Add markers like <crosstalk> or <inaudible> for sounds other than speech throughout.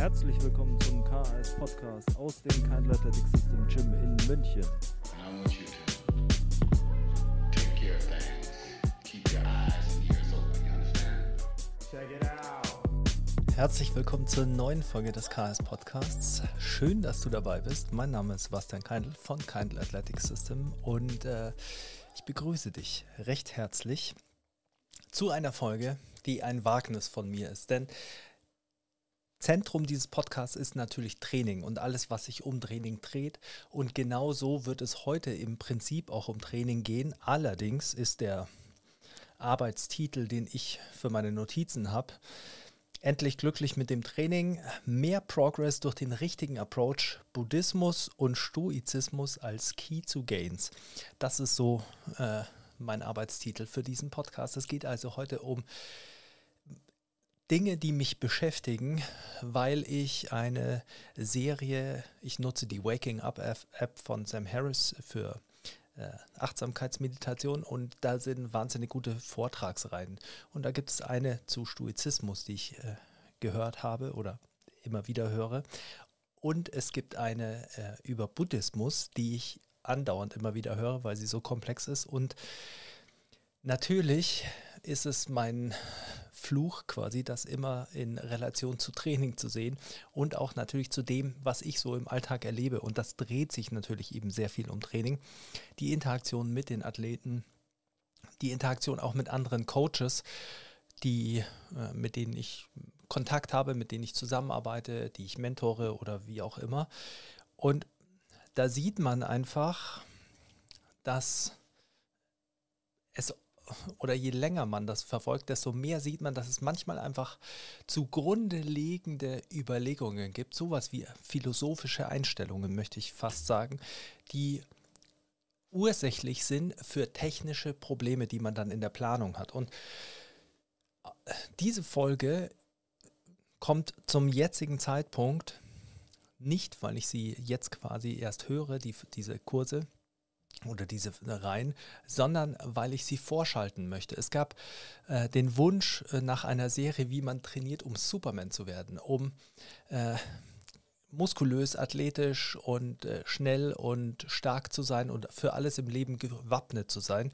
Herzlich willkommen zum KAS Podcast aus dem Kindle Athletic System Gym in München. Herzlich willkommen zur neuen Folge des KS Podcasts. Schön, dass du dabei bist. Mein Name ist Sebastian Keindl von Kindle Athletic System und äh, ich begrüße dich recht herzlich zu einer Folge, die ein Wagnis von mir ist. Denn Zentrum dieses Podcasts ist natürlich Training und alles, was sich um Training dreht. Und genau so wird es heute im Prinzip auch um Training gehen. Allerdings ist der Arbeitstitel, den ich für meine Notizen habe, endlich glücklich mit dem Training, mehr Progress durch den richtigen Approach, Buddhismus und Stoizismus als Key to Gains. Das ist so äh, mein Arbeitstitel für diesen Podcast. Es geht also heute um Dinge, die mich beschäftigen, weil ich eine Serie, ich nutze die Waking Up App von Sam Harris für äh, Achtsamkeitsmeditation und da sind wahnsinnig gute Vortragsreihen. Und da gibt es eine zu Stoizismus, die ich äh, gehört habe oder immer wieder höre. Und es gibt eine äh, über Buddhismus, die ich andauernd immer wieder höre, weil sie so komplex ist. Und natürlich ist es mein Fluch quasi, das immer in Relation zu Training zu sehen und auch natürlich zu dem, was ich so im Alltag erlebe. Und das dreht sich natürlich eben sehr viel um Training. Die Interaktion mit den Athleten, die Interaktion auch mit anderen Coaches, die, äh, mit denen ich Kontakt habe, mit denen ich zusammenarbeite, die ich mentore oder wie auch immer. Und da sieht man einfach, dass es oder je länger man das verfolgt, desto mehr sieht man, dass es manchmal einfach zugrunde liegende Überlegungen gibt, sowas wie philosophische Einstellungen, möchte ich fast sagen, die ursächlich sind für technische Probleme, die man dann in der Planung hat. Und diese Folge kommt zum jetzigen Zeitpunkt nicht, weil ich sie jetzt quasi erst höre, die, diese Kurse, oder diese Reihen, sondern weil ich sie vorschalten möchte. Es gab äh, den Wunsch äh, nach einer Serie, wie man trainiert, um Superman zu werden, um äh, muskulös, athletisch und äh, schnell und stark zu sein und für alles im Leben gewappnet zu sein.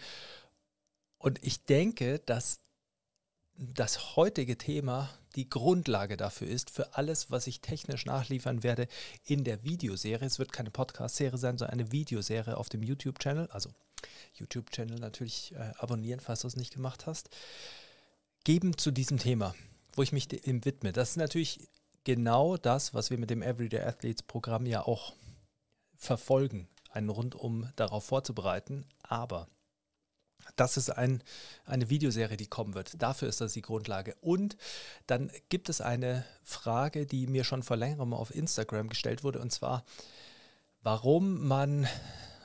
Und ich denke, dass das heutige Thema die Grundlage dafür ist, für alles, was ich technisch nachliefern werde in der Videoserie. Es wird keine Podcast-Serie sein, sondern eine Videoserie auf dem YouTube-Channel. Also YouTube-Channel natürlich äh, abonnieren, falls du es nicht gemacht hast. Geben zu diesem Thema, wo ich mich dem widme. Das ist natürlich genau das, was wir mit dem Everyday Athletes Programm ja auch verfolgen, einen rundum darauf vorzubereiten. Aber das ist ein, eine Videoserie, die kommen wird. Dafür ist das die Grundlage. Und dann gibt es eine Frage, die mir schon vor längerem auf Instagram gestellt wurde, und zwar, warum man,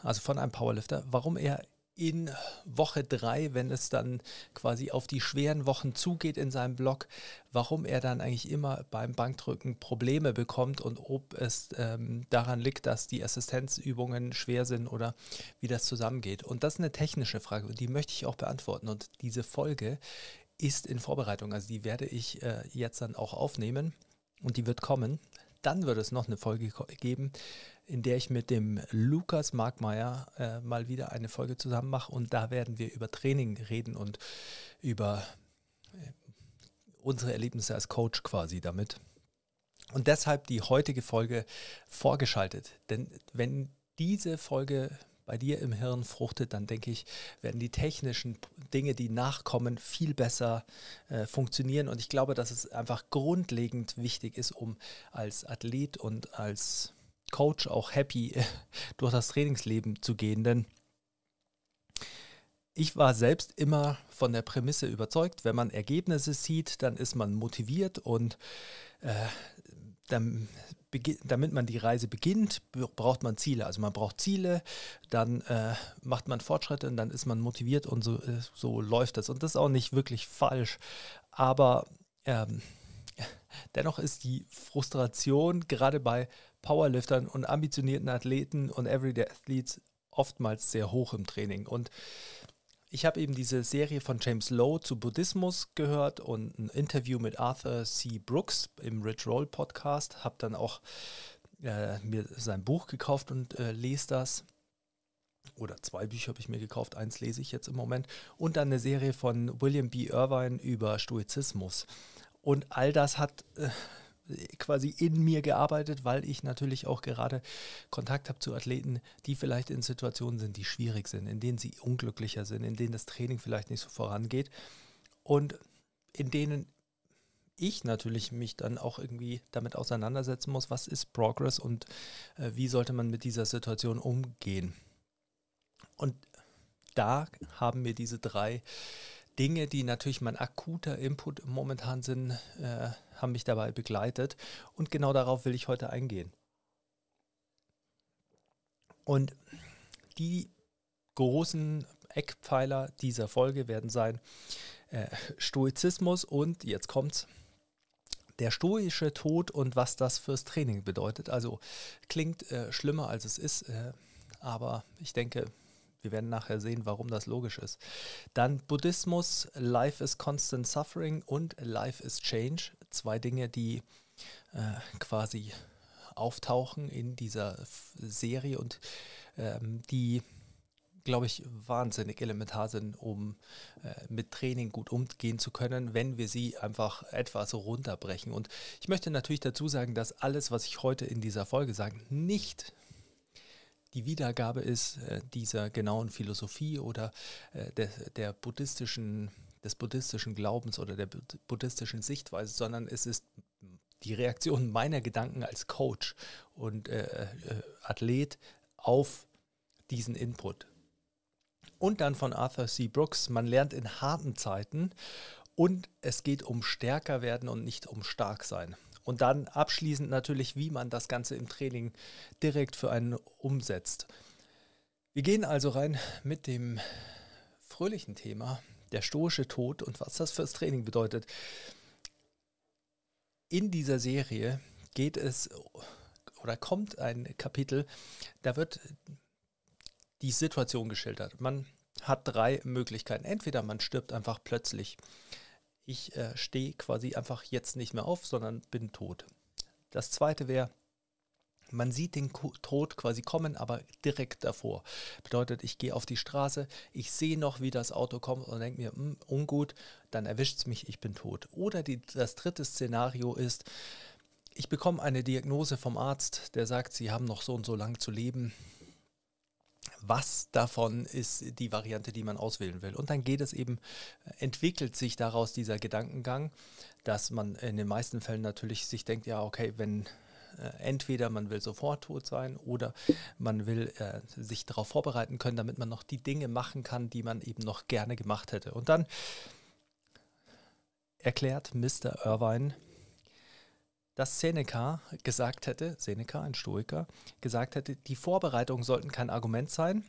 also von einem Powerlifter, warum er in Woche drei, wenn es dann quasi auf die schweren Wochen zugeht in seinem Blog, warum er dann eigentlich immer beim Bankdrücken Probleme bekommt und ob es ähm, daran liegt, dass die Assistenzübungen schwer sind oder wie das zusammengeht. Und das ist eine technische Frage und die möchte ich auch beantworten. Und diese Folge ist in Vorbereitung, also die werde ich äh, jetzt dann auch aufnehmen und die wird kommen. Dann wird es noch eine Folge geben, in der ich mit dem Lukas Markmeier äh, mal wieder eine Folge zusammen mache und da werden wir über Training reden und über äh, unsere Erlebnisse als Coach quasi damit. Und deshalb die heutige Folge vorgeschaltet. Denn wenn diese Folge bei dir im Hirn fruchtet, dann denke ich, werden die technischen Dinge, die nachkommen, viel besser äh, funktionieren. Und ich glaube, dass es einfach grundlegend wichtig ist, um als Athlet und als Coach auch happy <laughs> durch das Trainingsleben zu gehen. Denn ich war selbst immer von der Prämisse überzeugt, wenn man Ergebnisse sieht, dann ist man motiviert und äh, dann damit man die Reise beginnt, braucht man Ziele. Also man braucht Ziele, dann äh, macht man Fortschritte und dann ist man motiviert und so, äh, so läuft das. Und das ist auch nicht wirklich falsch. Aber ähm, <laughs> dennoch ist die Frustration gerade bei Powerliftern und ambitionierten Athleten und Everyday Athletes oftmals sehr hoch im Training. Und ich habe eben diese Serie von James Lowe zu Buddhismus gehört und ein Interview mit Arthur C. Brooks im Rich Roll Podcast. Habe dann auch äh, mir sein Buch gekauft und äh, lese das. Oder zwei Bücher habe ich mir gekauft, eins lese ich jetzt im Moment. Und dann eine Serie von William B. Irvine über Stoizismus. Und all das hat äh, quasi in mir gearbeitet, weil ich natürlich auch gerade Kontakt habe zu Athleten, die vielleicht in Situationen sind, die schwierig sind, in denen sie unglücklicher sind, in denen das Training vielleicht nicht so vorangeht und in denen ich natürlich mich dann auch irgendwie damit auseinandersetzen muss, was ist Progress und äh, wie sollte man mit dieser Situation umgehen. Und da haben mir diese drei Dinge, die natürlich mein akuter Input momentan sind, äh, haben mich dabei begleitet. Und genau darauf will ich heute eingehen. Und die großen Eckpfeiler dieser Folge werden sein äh, Stoizismus und jetzt kommt's. Der stoische Tod und was das fürs Training bedeutet. Also klingt äh, schlimmer als es ist, äh, aber ich denke, wir werden nachher sehen, warum das logisch ist. Dann Buddhismus, Life is Constant Suffering und Life is Change. Zwei Dinge, die äh, quasi auftauchen in dieser Serie und ähm, die, glaube ich, wahnsinnig elementar sind, um äh, mit Training gut umgehen zu können, wenn wir sie einfach etwas runterbrechen. Und ich möchte natürlich dazu sagen, dass alles, was ich heute in dieser Folge sage, nicht die Wiedergabe ist äh, dieser genauen Philosophie oder äh, der, der buddhistischen, des buddhistischen Glaubens oder der buddhistischen Sichtweise, sondern es ist die Reaktion meiner Gedanken als Coach und äh, äh, Athlet auf diesen Input. Und dann von Arthur C. Brooks, man lernt in harten Zeiten und es geht um stärker werden und nicht um stark sein. Und dann abschließend natürlich, wie man das Ganze im Training direkt für einen umsetzt. Wir gehen also rein mit dem fröhlichen Thema, der stoische Tod und was das fürs Training bedeutet. In dieser Serie geht es oder kommt ein Kapitel, da wird die Situation geschildert. Man hat drei Möglichkeiten. Entweder man stirbt einfach plötzlich ich äh, stehe quasi einfach jetzt nicht mehr auf, sondern bin tot. Das zweite wäre, man sieht den Tod quasi kommen, aber direkt davor. Bedeutet, ich gehe auf die Straße, ich sehe noch, wie das Auto kommt und denke mir, hm, ungut, dann erwischt es mich, ich bin tot. Oder die, das dritte Szenario ist, ich bekomme eine Diagnose vom Arzt, der sagt, Sie haben noch so und so lang zu leben was davon ist die Variante, die man auswählen will. Und dann geht es eben, äh, entwickelt sich daraus dieser Gedankengang, dass man in den meisten Fällen natürlich sich denkt, ja, okay, wenn äh, entweder man will sofort tot sein oder man will äh, sich darauf vorbereiten können, damit man noch die Dinge machen kann, die man eben noch gerne gemacht hätte. Und dann erklärt Mr. Irvine, dass Seneca gesagt hätte, Seneca, ein Stoiker, gesagt hätte, die Vorbereitungen sollten kein Argument sein,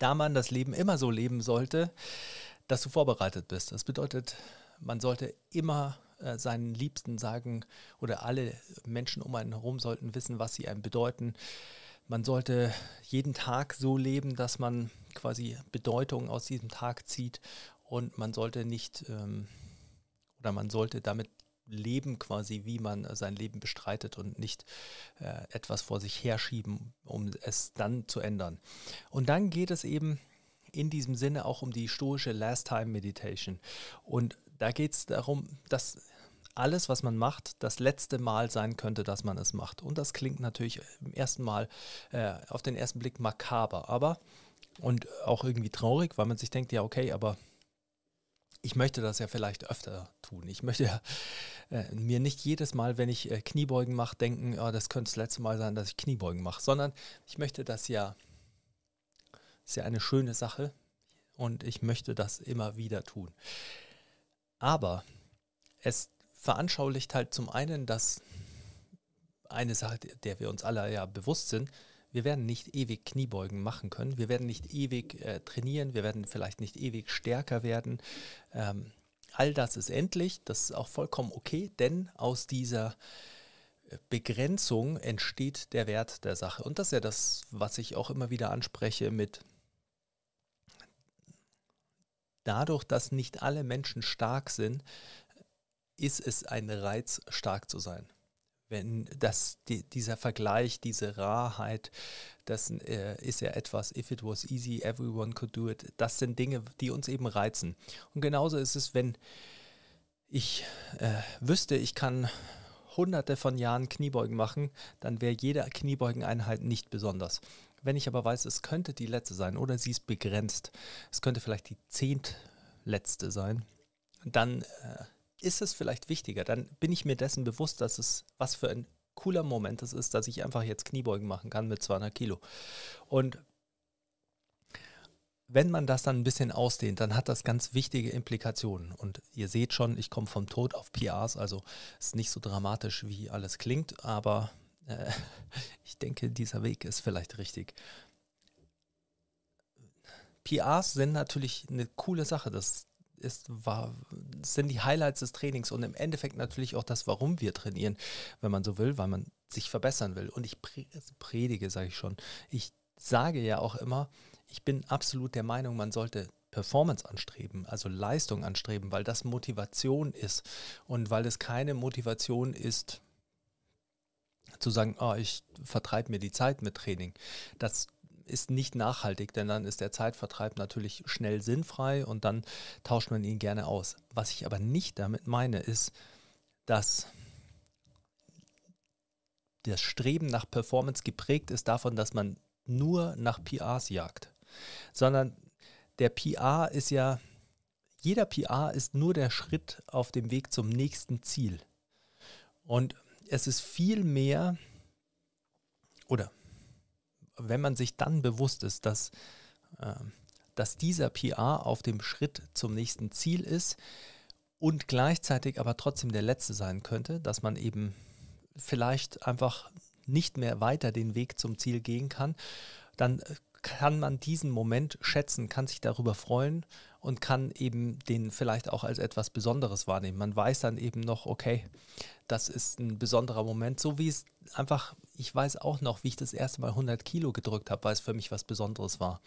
da man das Leben immer so leben sollte, dass du vorbereitet bist. Das bedeutet, man sollte immer äh, seinen Liebsten sagen oder alle Menschen um einen herum sollten wissen, was sie einem bedeuten. Man sollte jeden Tag so leben, dass man quasi Bedeutung aus diesem Tag zieht und man sollte nicht ähm, oder man sollte damit leben quasi, wie man sein Leben bestreitet und nicht äh, etwas vor sich herschieben, um es dann zu ändern. Und dann geht es eben in diesem Sinne auch um die stoische Last Time Meditation. Und da geht es darum, dass alles, was man macht, das letzte Mal sein könnte, dass man es macht. Und das klingt natürlich im ersten Mal äh, auf den ersten Blick makaber, aber und auch irgendwie traurig, weil man sich denkt, ja, okay, aber ich möchte das ja vielleicht öfter tun. Ich möchte ja äh, mir nicht jedes Mal, wenn ich äh, Kniebeugen mache, denken, oh, das könnte das letzte Mal sein, dass ich Kniebeugen mache, sondern ich möchte das ja, ist ja eine schöne Sache und ich möchte das immer wieder tun. Aber es veranschaulicht halt zum einen, dass eine Sache, der wir uns alle ja bewusst sind, wir werden nicht ewig Kniebeugen machen können. Wir werden nicht ewig äh, trainieren. Wir werden vielleicht nicht ewig stärker werden. Ähm, all das ist endlich. Das ist auch vollkommen okay, denn aus dieser äh, Begrenzung entsteht der Wert der Sache. Und das ist ja das, was ich auch immer wieder anspreche mit dadurch, dass nicht alle Menschen stark sind, ist es ein Reiz, stark zu sein. Wenn das, die, dieser Vergleich, diese Rarheit, das äh, ist ja etwas, if it was easy, everyone could do it. Das sind Dinge, die uns eben reizen. Und genauso ist es, wenn ich äh, wüsste, ich kann hunderte von Jahren Kniebeugen machen, dann wäre jede Kniebeugeneinheit nicht besonders. Wenn ich aber weiß, es könnte die letzte sein oder sie ist begrenzt, es könnte vielleicht die zehntletzte sein, dann äh, ist es vielleicht wichtiger. Dann bin ich mir dessen bewusst, dass es was für ein cooler Moment es ist, dass ich einfach jetzt Kniebeugen machen kann mit 200 Kilo. Und wenn man das dann ein bisschen ausdehnt, dann hat das ganz wichtige Implikationen. Und ihr seht schon, ich komme vom Tod auf PRs, also ist nicht so dramatisch, wie alles klingt, aber äh, <laughs> ich denke, dieser Weg ist vielleicht richtig. PRs sind natürlich eine coole Sache. Das ist, war, sind die Highlights des Trainings und im Endeffekt natürlich auch das, warum wir trainieren, wenn man so will, weil man sich verbessern will. Und ich predige, sage ich schon. Ich sage ja auch immer, ich bin absolut der Meinung, man sollte Performance anstreben, also Leistung anstreben, weil das Motivation ist und weil es keine Motivation ist, zu sagen, oh, ich vertreibe mir die Zeit mit Training. Das ist nicht nachhaltig, denn dann ist der Zeitvertreib natürlich schnell sinnfrei und dann tauscht man ihn gerne aus. Was ich aber nicht damit meine, ist, dass das Streben nach Performance geprägt ist davon, dass man nur nach PRs jagt, sondern der PR ist ja, jeder PR ist nur der Schritt auf dem Weg zum nächsten Ziel. Und es ist viel mehr, oder wenn man sich dann bewusst ist, dass, äh, dass dieser PR auf dem Schritt zum nächsten Ziel ist und gleichzeitig aber trotzdem der letzte sein könnte, dass man eben vielleicht einfach nicht mehr weiter den Weg zum Ziel gehen kann, dann kann man diesen Moment schätzen, kann sich darüber freuen und kann eben den vielleicht auch als etwas Besonderes wahrnehmen. Man weiß dann eben noch, okay, das ist ein besonderer Moment, so wie es einfach, ich weiß auch noch, wie ich das erste Mal 100 Kilo gedrückt habe, weil es für mich was Besonderes war.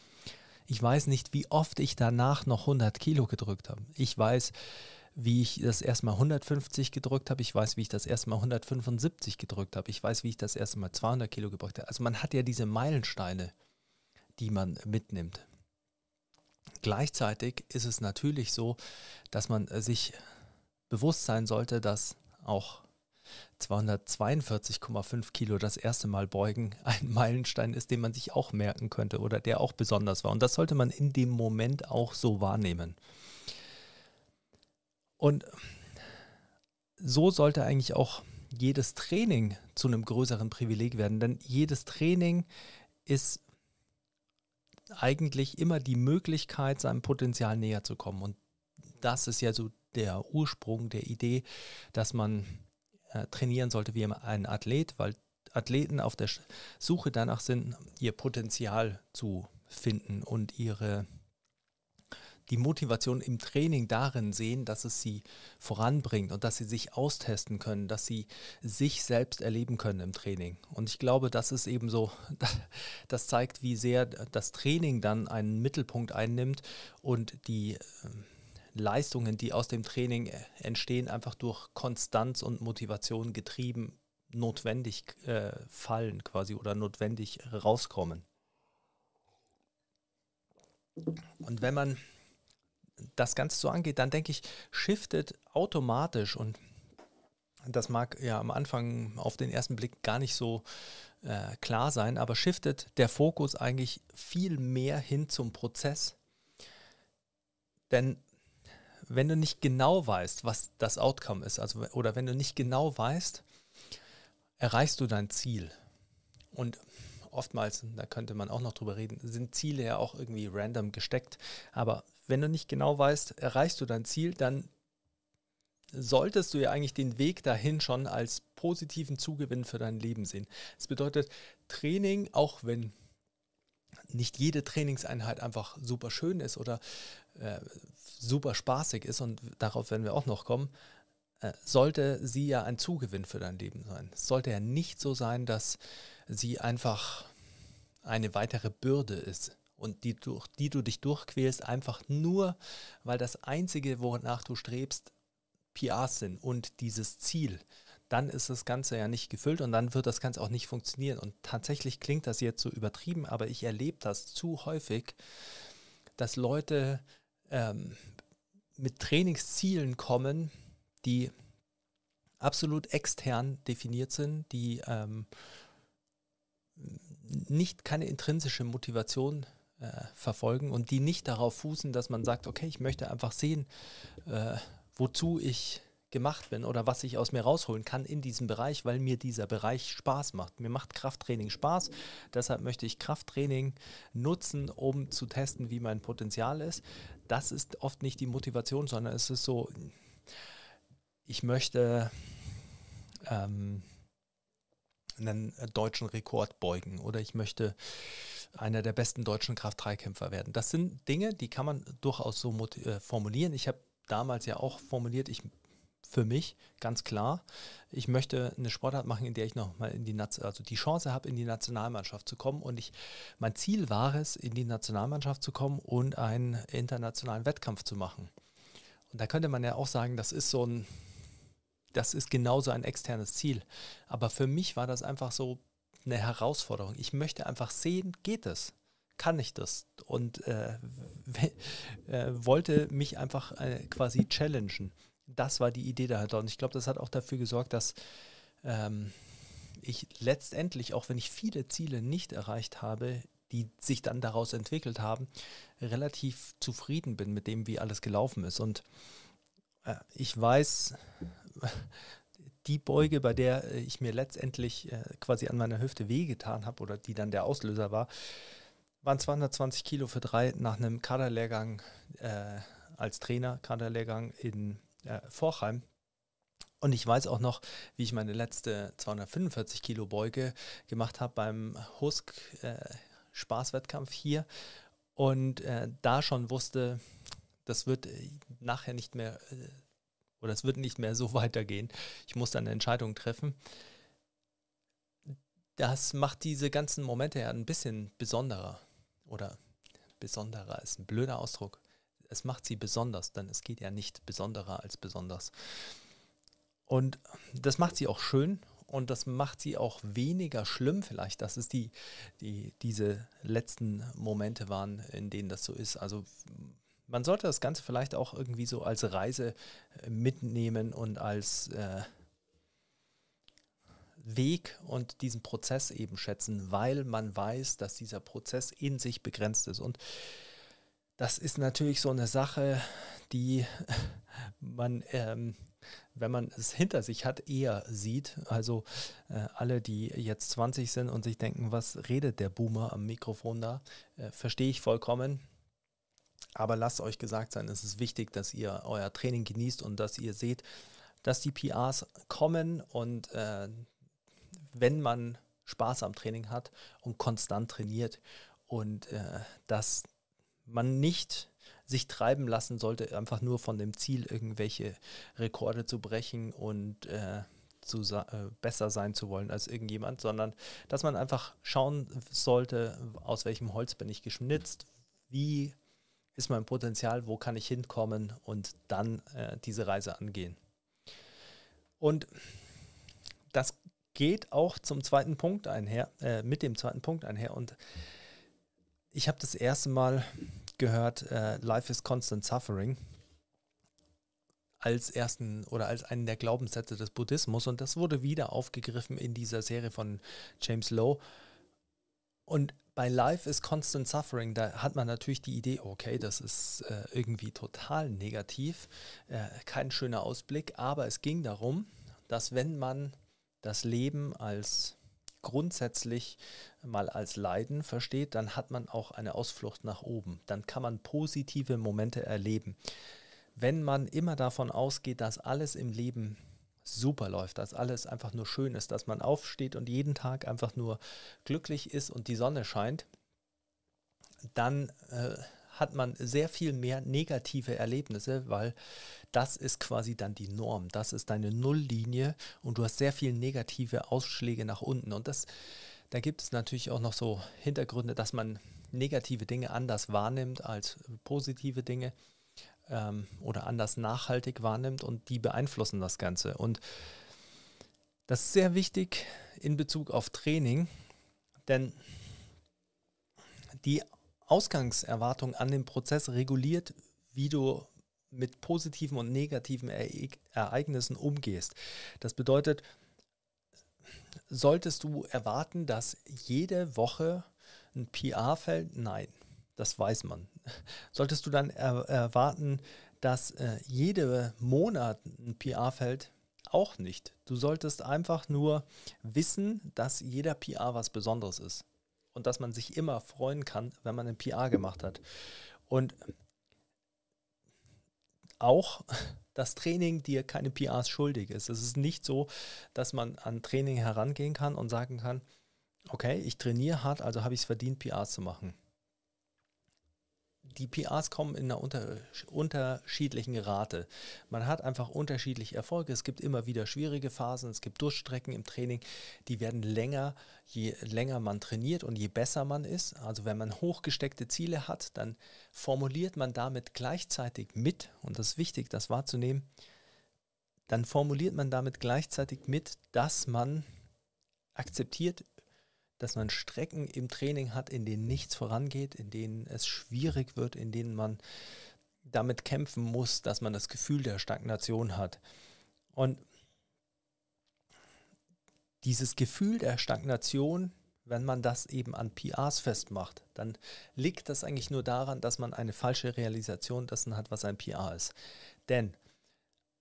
Ich weiß nicht, wie oft ich danach noch 100 Kilo gedrückt habe. Ich weiß, wie ich das erste Mal 150 gedrückt habe. Ich weiß, wie ich das erste Mal 175 gedrückt habe. Ich weiß, wie ich das erste Mal 200 Kilo gebracht habe. Also man hat ja diese Meilensteine die man mitnimmt. Gleichzeitig ist es natürlich so, dass man sich bewusst sein sollte, dass auch 242,5 Kilo das erste Mal beugen <laughs> ein Meilenstein ist, den man sich auch merken könnte oder der auch besonders war. Und das sollte man in dem Moment auch so wahrnehmen. Und so sollte eigentlich auch jedes Training zu einem größeren Privileg werden, denn jedes Training ist eigentlich immer die Möglichkeit, seinem Potenzial näher zu kommen. Und das ist ja so der Ursprung der Idee, dass man äh, trainieren sollte wie ein Athlet, weil Athleten auf der Suche danach sind, ihr Potenzial zu finden und ihre die Motivation im Training darin sehen, dass es sie voranbringt und dass sie sich austesten können, dass sie sich selbst erleben können im Training. Und ich glaube, das ist eben so, <laughs> das zeigt, wie sehr das Training dann einen Mittelpunkt einnimmt und die ähm, Leistungen, die aus dem Training äh, entstehen, einfach durch Konstanz und Motivation getrieben notwendig äh, fallen quasi oder notwendig rauskommen. Und wenn man das Ganze so angeht, dann denke ich, shiftet automatisch und das mag ja am Anfang auf den ersten Blick gar nicht so äh, klar sein, aber shiftet der Fokus eigentlich viel mehr hin zum Prozess. Denn wenn du nicht genau weißt, was das Outcome ist, also oder wenn du nicht genau weißt, erreichst du dein Ziel. Und oftmals, da könnte man auch noch drüber reden, sind Ziele ja auch irgendwie random gesteckt. Aber wenn du nicht genau weißt, erreichst du dein Ziel, dann solltest du ja eigentlich den Weg dahin schon als positiven Zugewinn für dein Leben sehen. Das bedeutet, Training, auch wenn nicht jede Trainingseinheit einfach super schön ist oder äh, super spaßig ist, und darauf werden wir auch noch kommen, äh, sollte sie ja ein Zugewinn für dein Leben sein. Es sollte ja nicht so sein, dass sie einfach eine weitere Bürde ist und die, durch die du dich durchquälst, einfach nur, weil das Einzige, wonach du strebst, PRs sind und dieses Ziel, dann ist das Ganze ja nicht gefüllt und dann wird das Ganze auch nicht funktionieren. Und tatsächlich klingt das jetzt so übertrieben, aber ich erlebe das zu häufig, dass Leute ähm, mit Trainingszielen kommen, die absolut extern definiert sind, die ähm, nicht keine intrinsische Motivation äh, verfolgen und die nicht darauf fußen, dass man sagt, okay, ich möchte einfach sehen, äh, wozu ich gemacht bin oder was ich aus mir rausholen kann in diesem Bereich, weil mir dieser Bereich Spaß macht. Mir macht Krafttraining Spaß, deshalb möchte ich Krafttraining nutzen, um zu testen, wie mein Potenzial ist. Das ist oft nicht die Motivation, sondern es ist so, ich möchte ähm, einen deutschen Rekord beugen oder ich möchte einer der besten deutschen Kraft-3-Kämpfer werden. Das sind Dinge, die kann man durchaus so äh, formulieren. Ich habe damals ja auch formuliert, ich für mich ganz klar, ich möchte eine Sportart machen, in der ich noch mal in die also die Chance habe, in die Nationalmannschaft zu kommen. Und ich, mein Ziel war es, in die Nationalmannschaft zu kommen und einen internationalen Wettkampf zu machen. Und da könnte man ja auch sagen, das ist so ein, das ist genauso ein externes Ziel. Aber für mich war das einfach so eine Herausforderung. Ich möchte einfach sehen, geht es? Kann ich das? Und äh, äh, wollte mich einfach äh, quasi challengen das war die Idee dahinter. Und ich glaube, das hat auch dafür gesorgt, dass ähm, ich letztendlich, auch wenn ich viele Ziele nicht erreicht habe, die sich dann daraus entwickelt haben, relativ zufrieden bin mit dem, wie alles gelaufen ist. Und äh, ich weiß, die Beuge, bei der ich mir letztendlich äh, quasi an meiner Hüfte wehgetan habe oder die dann der Auslöser war, waren 220 Kilo für drei nach einem Kaderlehrgang äh, als Trainer, Kaderlehrgang in äh, Vorheim. Und ich weiß auch noch, wie ich meine letzte 245 Kilo Beuge gemacht habe beim Husk äh, Spaßwettkampf hier und äh, da schon wusste, das wird äh, nachher nicht mehr äh, oder es wird nicht mehr so <laughs> weitergehen. Ich muss dann eine Entscheidung treffen. Das macht diese ganzen Momente ja ein bisschen besonderer oder besonderer ist ein blöder Ausdruck es macht sie besonders, denn es geht ja nicht besonderer als besonders. Und das macht sie auch schön und das macht sie auch weniger schlimm vielleicht, dass es die, die, diese letzten Momente waren, in denen das so ist. Also man sollte das Ganze vielleicht auch irgendwie so als Reise äh, mitnehmen und als äh, Weg und diesen Prozess eben schätzen, weil man weiß, dass dieser Prozess in sich begrenzt ist. Und das ist natürlich so eine Sache, die <laughs> man, ähm, wenn man es hinter sich hat, eher sieht. Also äh, alle, die jetzt 20 sind und sich denken, was redet der Boomer am Mikrofon da, äh, verstehe ich vollkommen. Aber lasst euch gesagt sein, es ist wichtig, dass ihr euer Training genießt und dass ihr seht, dass die PRs kommen und äh, wenn man Spaß am Training hat und konstant trainiert und äh, dass man nicht sich treiben lassen sollte, einfach nur von dem Ziel, irgendwelche Rekorde zu brechen und äh, zu, äh, besser sein zu wollen als irgendjemand, sondern dass man einfach schauen sollte, aus welchem Holz bin ich geschnitzt, wie ist mein Potenzial, wo kann ich hinkommen und dann äh, diese Reise angehen. Und das geht auch zum zweiten Punkt einher, äh, mit dem zweiten Punkt einher und ich habe das erste Mal gehört, äh, Life is Constant Suffering als ersten oder als einen der Glaubenssätze des Buddhismus und das wurde wieder aufgegriffen in dieser Serie von James Lowe. Und bei Life is Constant Suffering, da hat man natürlich die Idee, okay, das ist äh, irgendwie total negativ, äh, kein schöner Ausblick, aber es ging darum, dass wenn man das Leben als grundsätzlich mal als Leiden versteht, dann hat man auch eine Ausflucht nach oben. Dann kann man positive Momente erleben. Wenn man immer davon ausgeht, dass alles im Leben super läuft, dass alles einfach nur schön ist, dass man aufsteht und jeden Tag einfach nur glücklich ist und die Sonne scheint, dann äh, hat man sehr viel mehr negative Erlebnisse, weil das ist quasi dann die Norm. Das ist deine Nulllinie und du hast sehr viele negative Ausschläge nach unten. Und das, da gibt es natürlich auch noch so Hintergründe, dass man negative Dinge anders wahrnimmt als positive Dinge ähm, oder anders nachhaltig wahrnimmt und die beeinflussen das Ganze. Und das ist sehr wichtig in Bezug auf Training, denn die Ausgangserwartung an den Prozess reguliert, wie du mit positiven und negativen Ereignissen umgehst. Das bedeutet, solltest du erwarten, dass jede Woche ein PR fällt? Nein, das weiß man. Solltest du dann er erwarten, dass äh, jede Monat ein PR fällt? Auch nicht. Du solltest einfach nur wissen, dass jeder PR was Besonderes ist und dass man sich immer freuen kann, wenn man ein PR gemacht hat. Und auch das Training dir keine PRs schuldig ist. Es ist nicht so, dass man an Training herangehen kann und sagen kann, okay, ich trainiere hart, also habe ich es verdient, PRs zu machen die PRs kommen in einer unter, unterschiedlichen Rate. Man hat einfach unterschiedliche Erfolge. Es gibt immer wieder schwierige Phasen. Es gibt Durchstrecken im Training, die werden länger, je länger man trainiert und je besser man ist. Also wenn man hochgesteckte Ziele hat, dann formuliert man damit gleichzeitig mit, und das ist wichtig, das wahrzunehmen, dann formuliert man damit gleichzeitig mit, dass man akzeptiert, dass man Strecken im Training hat, in denen nichts vorangeht, in denen es schwierig wird, in denen man damit kämpfen muss, dass man das Gefühl der Stagnation hat. Und dieses Gefühl der Stagnation, wenn man das eben an PRs festmacht, dann liegt das eigentlich nur daran, dass man eine falsche Realisation dessen hat, was ein PR ist. Denn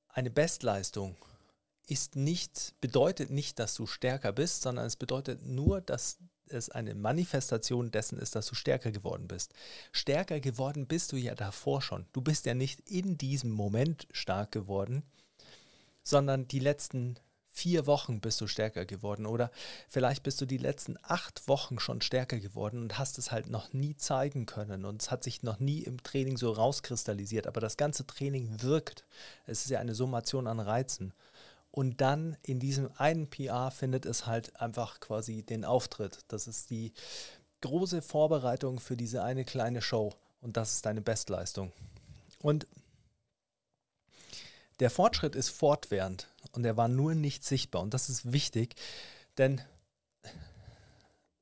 eine Bestleistung ist nicht, bedeutet nicht, dass du stärker bist, sondern es bedeutet nur, dass es eine Manifestation dessen ist, dass du stärker geworden bist. Stärker geworden bist du ja davor schon. Du bist ja nicht in diesem Moment stark geworden, sondern die letzten vier Wochen bist du stärker geworden oder vielleicht bist du die letzten acht Wochen schon stärker geworden und hast es halt noch nie zeigen können und es hat sich noch nie im Training so rauskristallisiert. Aber das ganze Training wirkt. Es ist ja eine Summation an Reizen. Und dann in diesem einen PR findet es halt einfach quasi den Auftritt. Das ist die große Vorbereitung für diese eine kleine Show. Und das ist deine Bestleistung. Und der Fortschritt ist fortwährend und er war nur nicht sichtbar. Und das ist wichtig, denn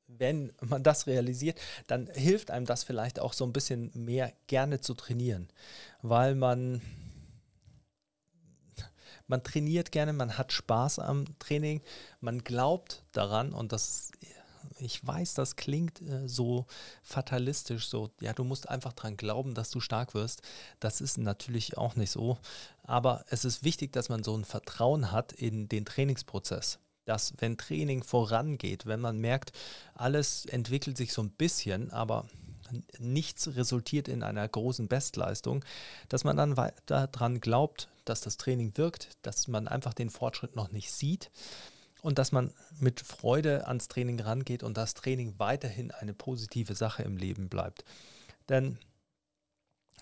wenn man das realisiert, dann hilft einem das vielleicht auch so ein bisschen mehr gerne zu trainieren, weil man man trainiert gerne, man hat Spaß am Training, man glaubt daran und das, ich weiß, das klingt äh, so fatalistisch, so, ja, du musst einfach daran glauben, dass du stark wirst. Das ist natürlich auch nicht so, aber es ist wichtig, dass man so ein Vertrauen hat in den Trainingsprozess dass wenn Training vorangeht, wenn man merkt, alles entwickelt sich so ein bisschen, aber nichts resultiert in einer großen Bestleistung, dass man dann weiter daran glaubt, dass das Training wirkt, dass man einfach den Fortschritt noch nicht sieht und dass man mit Freude ans Training rangeht und das Training weiterhin eine positive Sache im Leben bleibt. Denn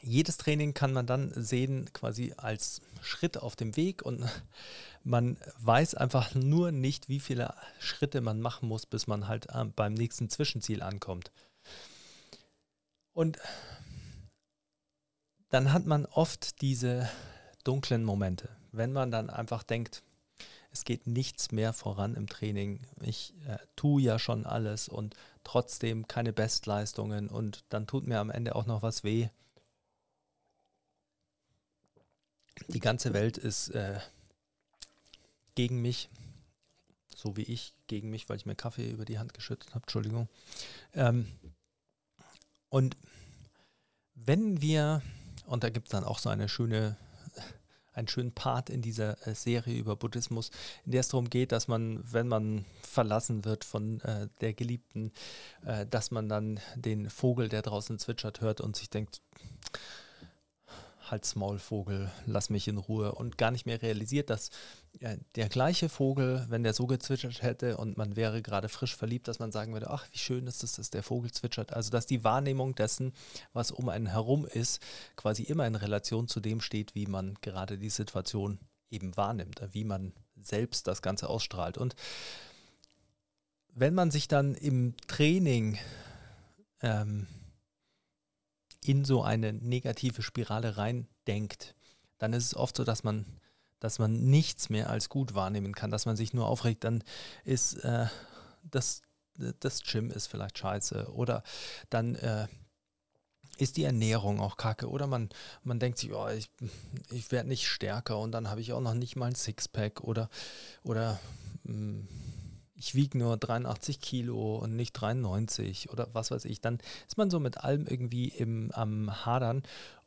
jedes Training kann man dann sehen quasi als Schritt auf dem Weg und <laughs> man weiß einfach nur nicht, wie viele Schritte man machen muss, bis man halt äh, beim nächsten Zwischenziel ankommt. Und dann hat man oft diese dunklen Momente, wenn man dann einfach denkt, es geht nichts mehr voran im Training. Ich äh, tue ja schon alles und trotzdem keine Bestleistungen und dann tut mir am Ende auch noch was weh. Die ganze Welt ist äh, gegen mich, so wie ich gegen mich, weil ich mir Kaffee über die Hand geschüttet habe. Entschuldigung. Ähm, und wenn wir, und da gibt es dann auch so eine schöne, einen schönen Part in dieser äh, Serie über Buddhismus, in der es darum geht, dass man, wenn man verlassen wird von äh, der Geliebten, äh, dass man dann den Vogel, der draußen zwitschert, hört und sich denkt, Halt's Maulvogel, lass mich in Ruhe und gar nicht mehr realisiert, dass äh, der gleiche Vogel, wenn der so gezwitschert hätte und man wäre gerade frisch verliebt, dass man sagen würde, ach, wie schön ist es, dass der Vogel zwitschert. Also dass die Wahrnehmung dessen, was um einen herum ist, quasi immer in Relation zu dem steht, wie man gerade die Situation eben wahrnimmt, wie man selbst das Ganze ausstrahlt. Und wenn man sich dann im Training ähm, in so eine negative Spirale reindenkt, dann ist es oft so, dass man, dass man nichts mehr als gut wahrnehmen kann, dass man sich nur aufregt, dann ist äh, das, das Gym ist vielleicht scheiße oder dann äh, ist die Ernährung auch kacke oder man, man denkt sich, oh, ich, ich werde nicht stärker und dann habe ich auch noch nicht mal ein Sixpack oder, oder mh, hm, ich wiege nur 83 Kilo und nicht 93 oder was weiß ich, dann ist man so mit allem irgendwie im, am Hadern.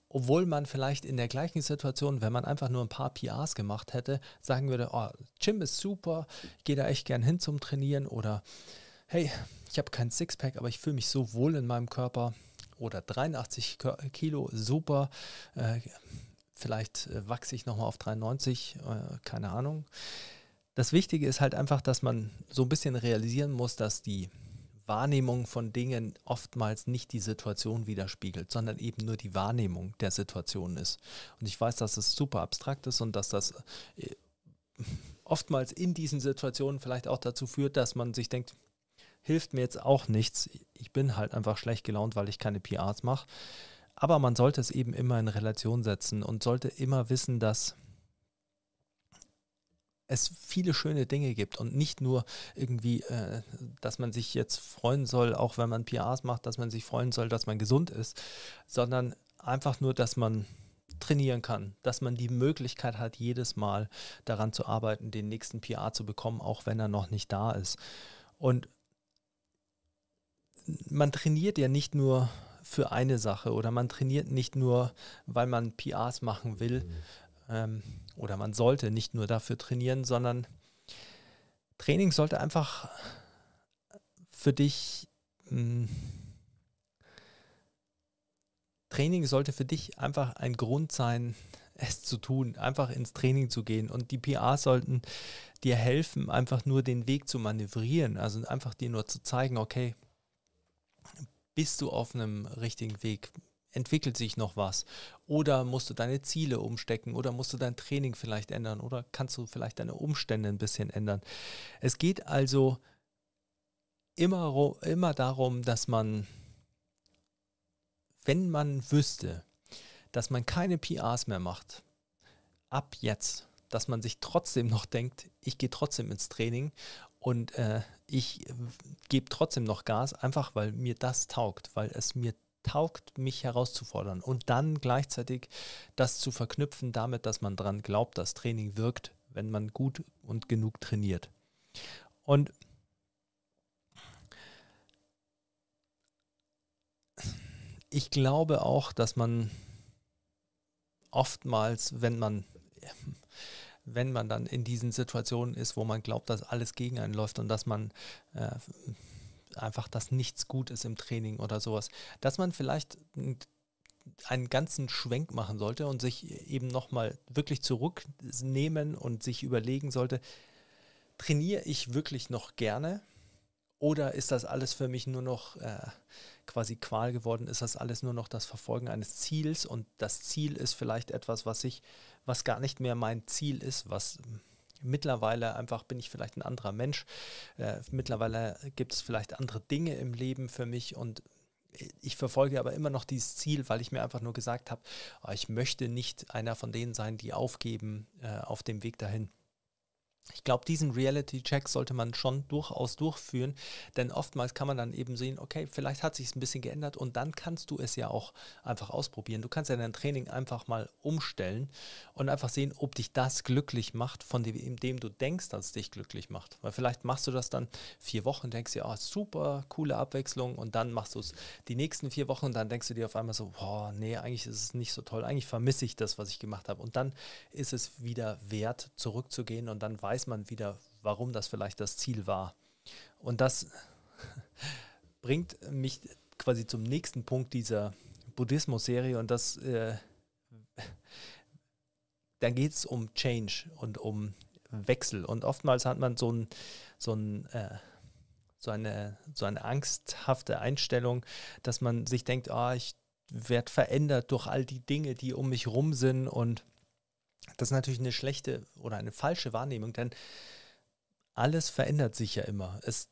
Obwohl man vielleicht in der gleichen Situation, wenn man einfach nur ein paar PRs gemacht hätte, sagen würde, oh, Gym ist super, ich gehe da echt gern hin zum Trainieren oder hey, ich habe kein Sixpack, aber ich fühle mich so wohl in meinem Körper oder 83 Kilo, super. Äh, vielleicht äh, wachse ich nochmal auf 93, äh, keine Ahnung. Das Wichtige ist halt einfach, dass man so ein bisschen realisieren muss, dass die Wahrnehmung von Dingen oftmals nicht die Situation widerspiegelt, sondern eben nur die Wahrnehmung der Situation ist. Und ich weiß, dass es super abstrakt ist und dass das äh, oftmals in diesen Situationen vielleicht auch dazu führt, dass man sich denkt, hilft mir jetzt auch nichts. Ich bin halt einfach schlecht gelaunt, weil ich keine PRs mache. Aber man sollte es eben immer in Relation setzen und sollte immer wissen, dass es viele schöne Dinge gibt und nicht nur irgendwie, äh, dass man sich jetzt freuen soll, auch wenn man PRs macht, dass man sich freuen soll, dass man gesund ist, sondern einfach nur, dass man trainieren kann, dass man die Möglichkeit hat, jedes Mal daran zu arbeiten, den nächsten PR zu bekommen, auch wenn er noch nicht da ist. Und man trainiert ja nicht nur für eine Sache oder man trainiert nicht nur, weil man PRs machen will. Mhm ähm, oder man sollte nicht nur dafür trainieren, sondern Training sollte einfach für dich, mh, hm, Training sollte für dich einfach ein Grund sein, es zu tun, einfach ins Training zu gehen. Und die PRs sollten dir helfen, einfach nur den Weg zu manövrieren, also einfach dir nur zu zeigen, okay, bist du auf einem richtigen Weg? Entwickelt sich noch was? Oder musst du deine Ziele umstecken? Oder musst du dein Training vielleicht ändern? Oder kannst du vielleicht deine Umstände ein bisschen ändern? Es geht also immer, immer darum, dass man, wenn man wüsste, dass man keine PRs mehr macht, ab jetzt, dass man sich trotzdem noch denkt, ich gehe trotzdem ins Training und äh, ich gebe trotzdem noch Gas, einfach weil mir das taugt, weil es mir taugt, mich herauszufordern und dann gleichzeitig das zu verknüpfen damit, dass man daran glaubt, dass Training wirkt, wenn man gut und genug trainiert. Und ich glaube auch, dass man oftmals, wenn man wenn man dann in diesen Situationen ist, wo man glaubt, dass alles gegen einen läuft und dass man äh, einfach, dass nichts gut ist im Training oder sowas, dass man vielleicht einen ganzen Schwenk machen sollte und sich eben nochmal wirklich zurücknehmen und sich überlegen sollte, trainiere ich wirklich noch gerne oder ist das alles für mich nur noch äh, quasi Qual geworden? Ist das alles nur noch das Verfolgen eines Ziels und das Ziel ist vielleicht etwas, was ich, was gar nicht mehr mein Ziel ist, was Mittlerweile einfach bin ich vielleicht ein anderer Mensch. Äh, mittlerweile gibt es vielleicht andere Dinge im Leben für mich und ich verfolge aber immer noch dieses Ziel, weil ich mir einfach nur gesagt habe, oh, ich möchte nicht einer von denen sein, die aufgeben äh, auf dem Weg dahin. Ich glaube, diesen Reality-Check sollte man schon durchaus durchführen, denn oftmals kann man dann eben sehen, okay, vielleicht hat sich es ein bisschen geändert und dann kannst du es ja auch einfach ausprobieren. Du kannst ja dein Training einfach mal umstellen und einfach sehen, ob dich das glücklich macht, von dem, dem du denkst, dass es dich glücklich macht. Weil vielleicht machst du das dann vier Wochen, denkst dir, oh, super, coole Abwechslung und dann machst du es die nächsten vier Wochen und dann denkst du dir auf einmal so, boah, nee, eigentlich ist es nicht so toll, eigentlich vermisse ich das, was ich gemacht habe. Und dann ist es wieder wert, zurückzugehen und dann weißt weiß man wieder, warum das vielleicht das Ziel war. Und das <laughs> bringt mich quasi zum nächsten Punkt dieser Buddhismus-Serie und das, äh, da geht es um Change und um Wechsel. Und oftmals hat man so, ein, so, ein, äh, so, eine, so eine angsthafte Einstellung, dass man sich denkt, ah, ich werde verändert durch all die Dinge, die um mich rum sind und das ist natürlich eine schlechte oder eine falsche Wahrnehmung, denn alles verändert sich ja immer. Es,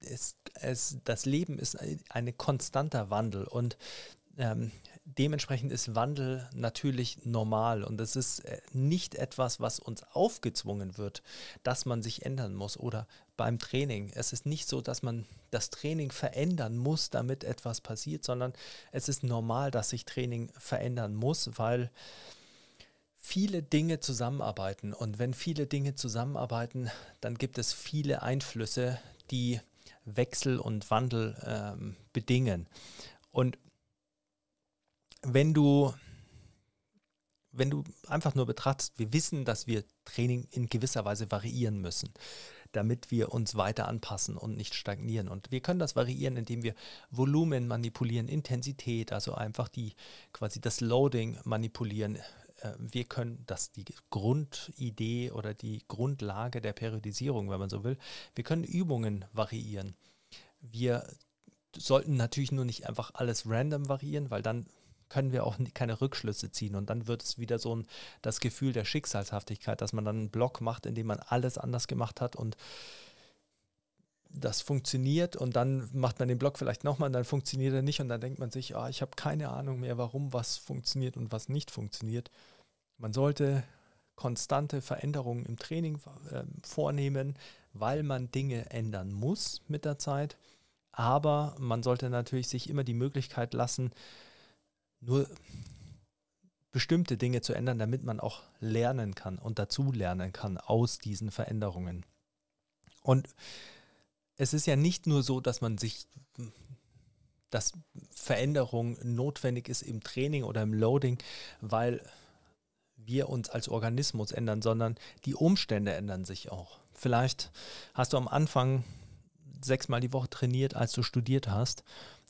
es, es, das Leben ist ein konstanter Wandel und ähm, dementsprechend ist Wandel natürlich normal und es ist äh, nicht etwas, was uns aufgezwungen wird, dass man sich ändern muss oder beim Training. Es ist nicht so, dass man das Training verändern muss, damit etwas passiert, sondern es ist normal, dass sich Training verändern muss, weil viele Dinge zusammenarbeiten und wenn viele Dinge zusammenarbeiten, dann gibt es viele Einflüsse, die Wechsel und Wandel ähm, bedingen. Und wenn du, wenn du einfach nur betrachtest, wir wissen, dass wir Training in gewisser Weise variieren müssen, damit wir uns weiter anpassen und nicht stagnieren. Und wir können das variieren, indem wir Volumen manipulieren, Intensität, also einfach die quasi das Loading manipulieren. Äh, wir können das die Grundidee oder die Grundlage der Periodisierung, wenn man so will. Wir können Übungen variieren. Wir sollten natürlich nur nicht einfach alles random variieren, weil dann können wir auch keine Rückschlüsse ziehen. Und dann wird es wieder so ein, das Gefühl der Schicksalshaftigkeit, dass man dann einen Block macht, in dem man alles anders gemacht hat und das funktioniert und dann macht man den Block vielleicht nochmal und dann funktioniert er nicht und dann denkt man sich, ah, ich habe keine Ahnung mehr, warum was funktioniert und was nicht funktioniert. Man sollte konstante Veränderungen im Training äh, vornehmen, weil man Dinge ändern muss mit der Zeit. Aber man sollte natürlich sich immer die Möglichkeit lassen, nur bestimmte Dinge zu ändern, damit man auch lernen kann und dazu lernen kann aus diesen Veränderungen. Und es ist ja nicht nur so, dass man sich, dass Veränderung notwendig ist im Training oder im Loading, weil wir uns als Organismus ändern, sondern die Umstände ändern sich auch. Vielleicht hast du am Anfang sechsmal die Woche trainiert, als du studiert hast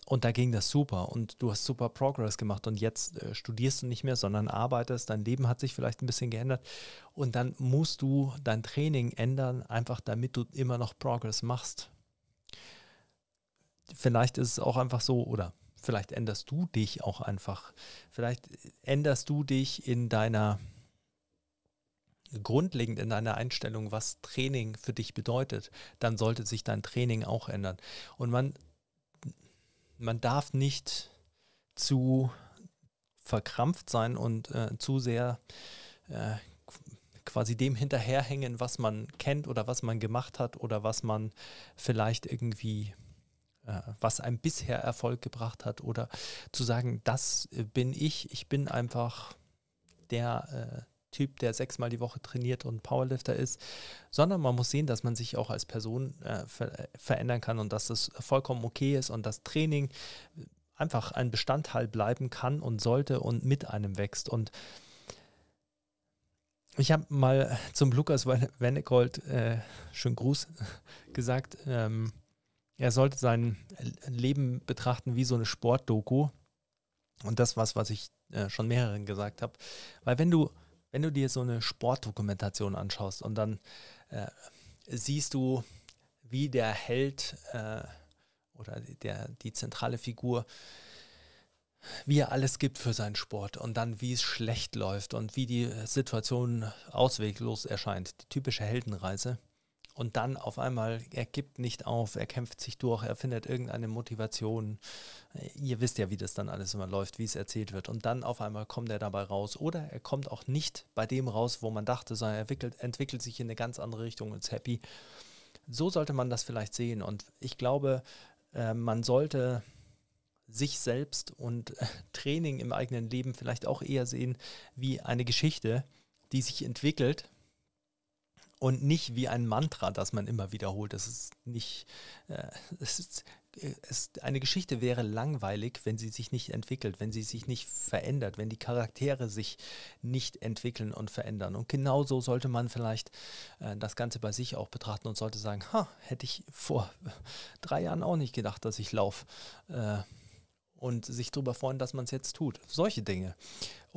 und da ging das super und du hast super Progress gemacht und jetzt äh, studierst du nicht mehr, sondern arbeitest, dein Leben hat sich vielleicht ein bisschen geändert und dann musst du dein Training ändern, einfach damit du immer noch Progress machst. Vielleicht ist es auch einfach so, oder vielleicht änderst du dich auch einfach. Vielleicht änderst du dich in deiner grundlegend in deiner Einstellung, was Training für dich bedeutet, dann sollte sich dein Training auch ändern. Und man man darf nicht zu verkrampft sein und äh, zu sehr äh, quasi dem hinterherhängen, was man kennt oder was man gemacht hat oder was man vielleicht irgendwie, was einem bisher Erfolg gebracht hat oder zu sagen, das bin ich, ich bin einfach der äh, Typ, der sechsmal die Woche trainiert und Powerlifter ist, sondern man muss sehen, dass man sich auch als Person äh, ver äh, verändern kann und dass das vollkommen okay ist und das Training einfach ein Bestandteil bleiben kann und sollte und mit einem wächst. Und ich habe mal zum Lukas Wennegold, äh, schönen Gruß, <laughs> gesagt, ähm, er sollte sein Leben betrachten wie so eine Sportdoku. Und das was, was ich äh, schon mehreren gesagt habe. Weil wenn du wenn du dir so eine Sportdokumentation anschaust und dann äh, siehst du, wie der Held äh, oder der, die zentrale Figur, wie er alles gibt für seinen Sport und dann wie es schlecht läuft und wie die Situation ausweglos erscheint. Die typische Heldenreise und dann auf einmal, er gibt nicht auf, er kämpft sich durch, er findet irgendeine Motivation. Ihr wisst ja, wie das dann alles immer läuft, wie es erzählt wird. Und dann auf einmal kommt er dabei raus. Oder er kommt auch nicht bei dem raus, wo man dachte, sondern er entwickelt, entwickelt sich in eine ganz andere Richtung und ist happy. So sollte man das vielleicht sehen. Und ich glaube, äh, man sollte sich selbst und äh, Training im eigenen Leben vielleicht auch eher sehen wie eine Geschichte, die sich entwickelt und nicht wie ein Mantra, das man immer wiederholt. Das ist nicht, äh, <laughs> es ist, es, eine Geschichte wäre langweilig, wenn sie sich nicht entwickelt, wenn sie sich nicht verändert, wenn die Charaktere sich nicht entwickeln und verändern. Und genauso sollte man vielleicht äh, das Ganze bei sich auch betrachten und sollte sagen, ha, hätte ich vor <laughs> drei Jahren auch nicht gedacht, dass ich laufe. Äh, und sich darüber freuen, dass man es jetzt tut. Solche Dinge.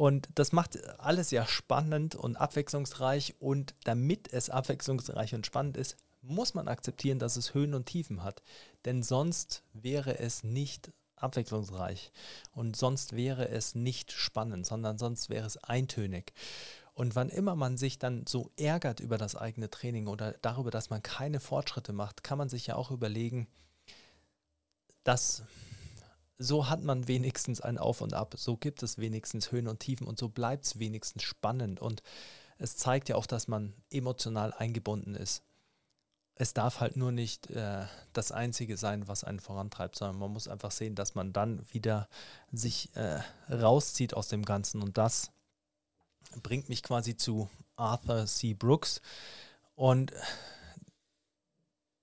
Und das macht alles ja spannend und abwechslungsreich. Und damit es abwechslungsreich und spannend ist, muss man akzeptieren, dass es Höhen und Tiefen hat. Denn sonst wäre es nicht abwechslungsreich und sonst wäre es nicht spannend, sondern sonst wäre es eintönig. Und wann immer man sich dann so ärgert über das eigene Training oder darüber, dass man keine Fortschritte macht, kann man sich ja auch überlegen, dass so hat man wenigstens ein Auf und Ab, so gibt es wenigstens Höhen und Tiefen und so bleibt es wenigstens spannend. Und es zeigt ja auch, dass man emotional eingebunden ist. Es darf halt nur nicht äh, das Einzige sein, was einen vorantreibt, sondern man muss einfach sehen, dass man dann wieder sich äh, rauszieht aus dem Ganzen. Und das bringt mich quasi zu Arthur C. Brooks. Und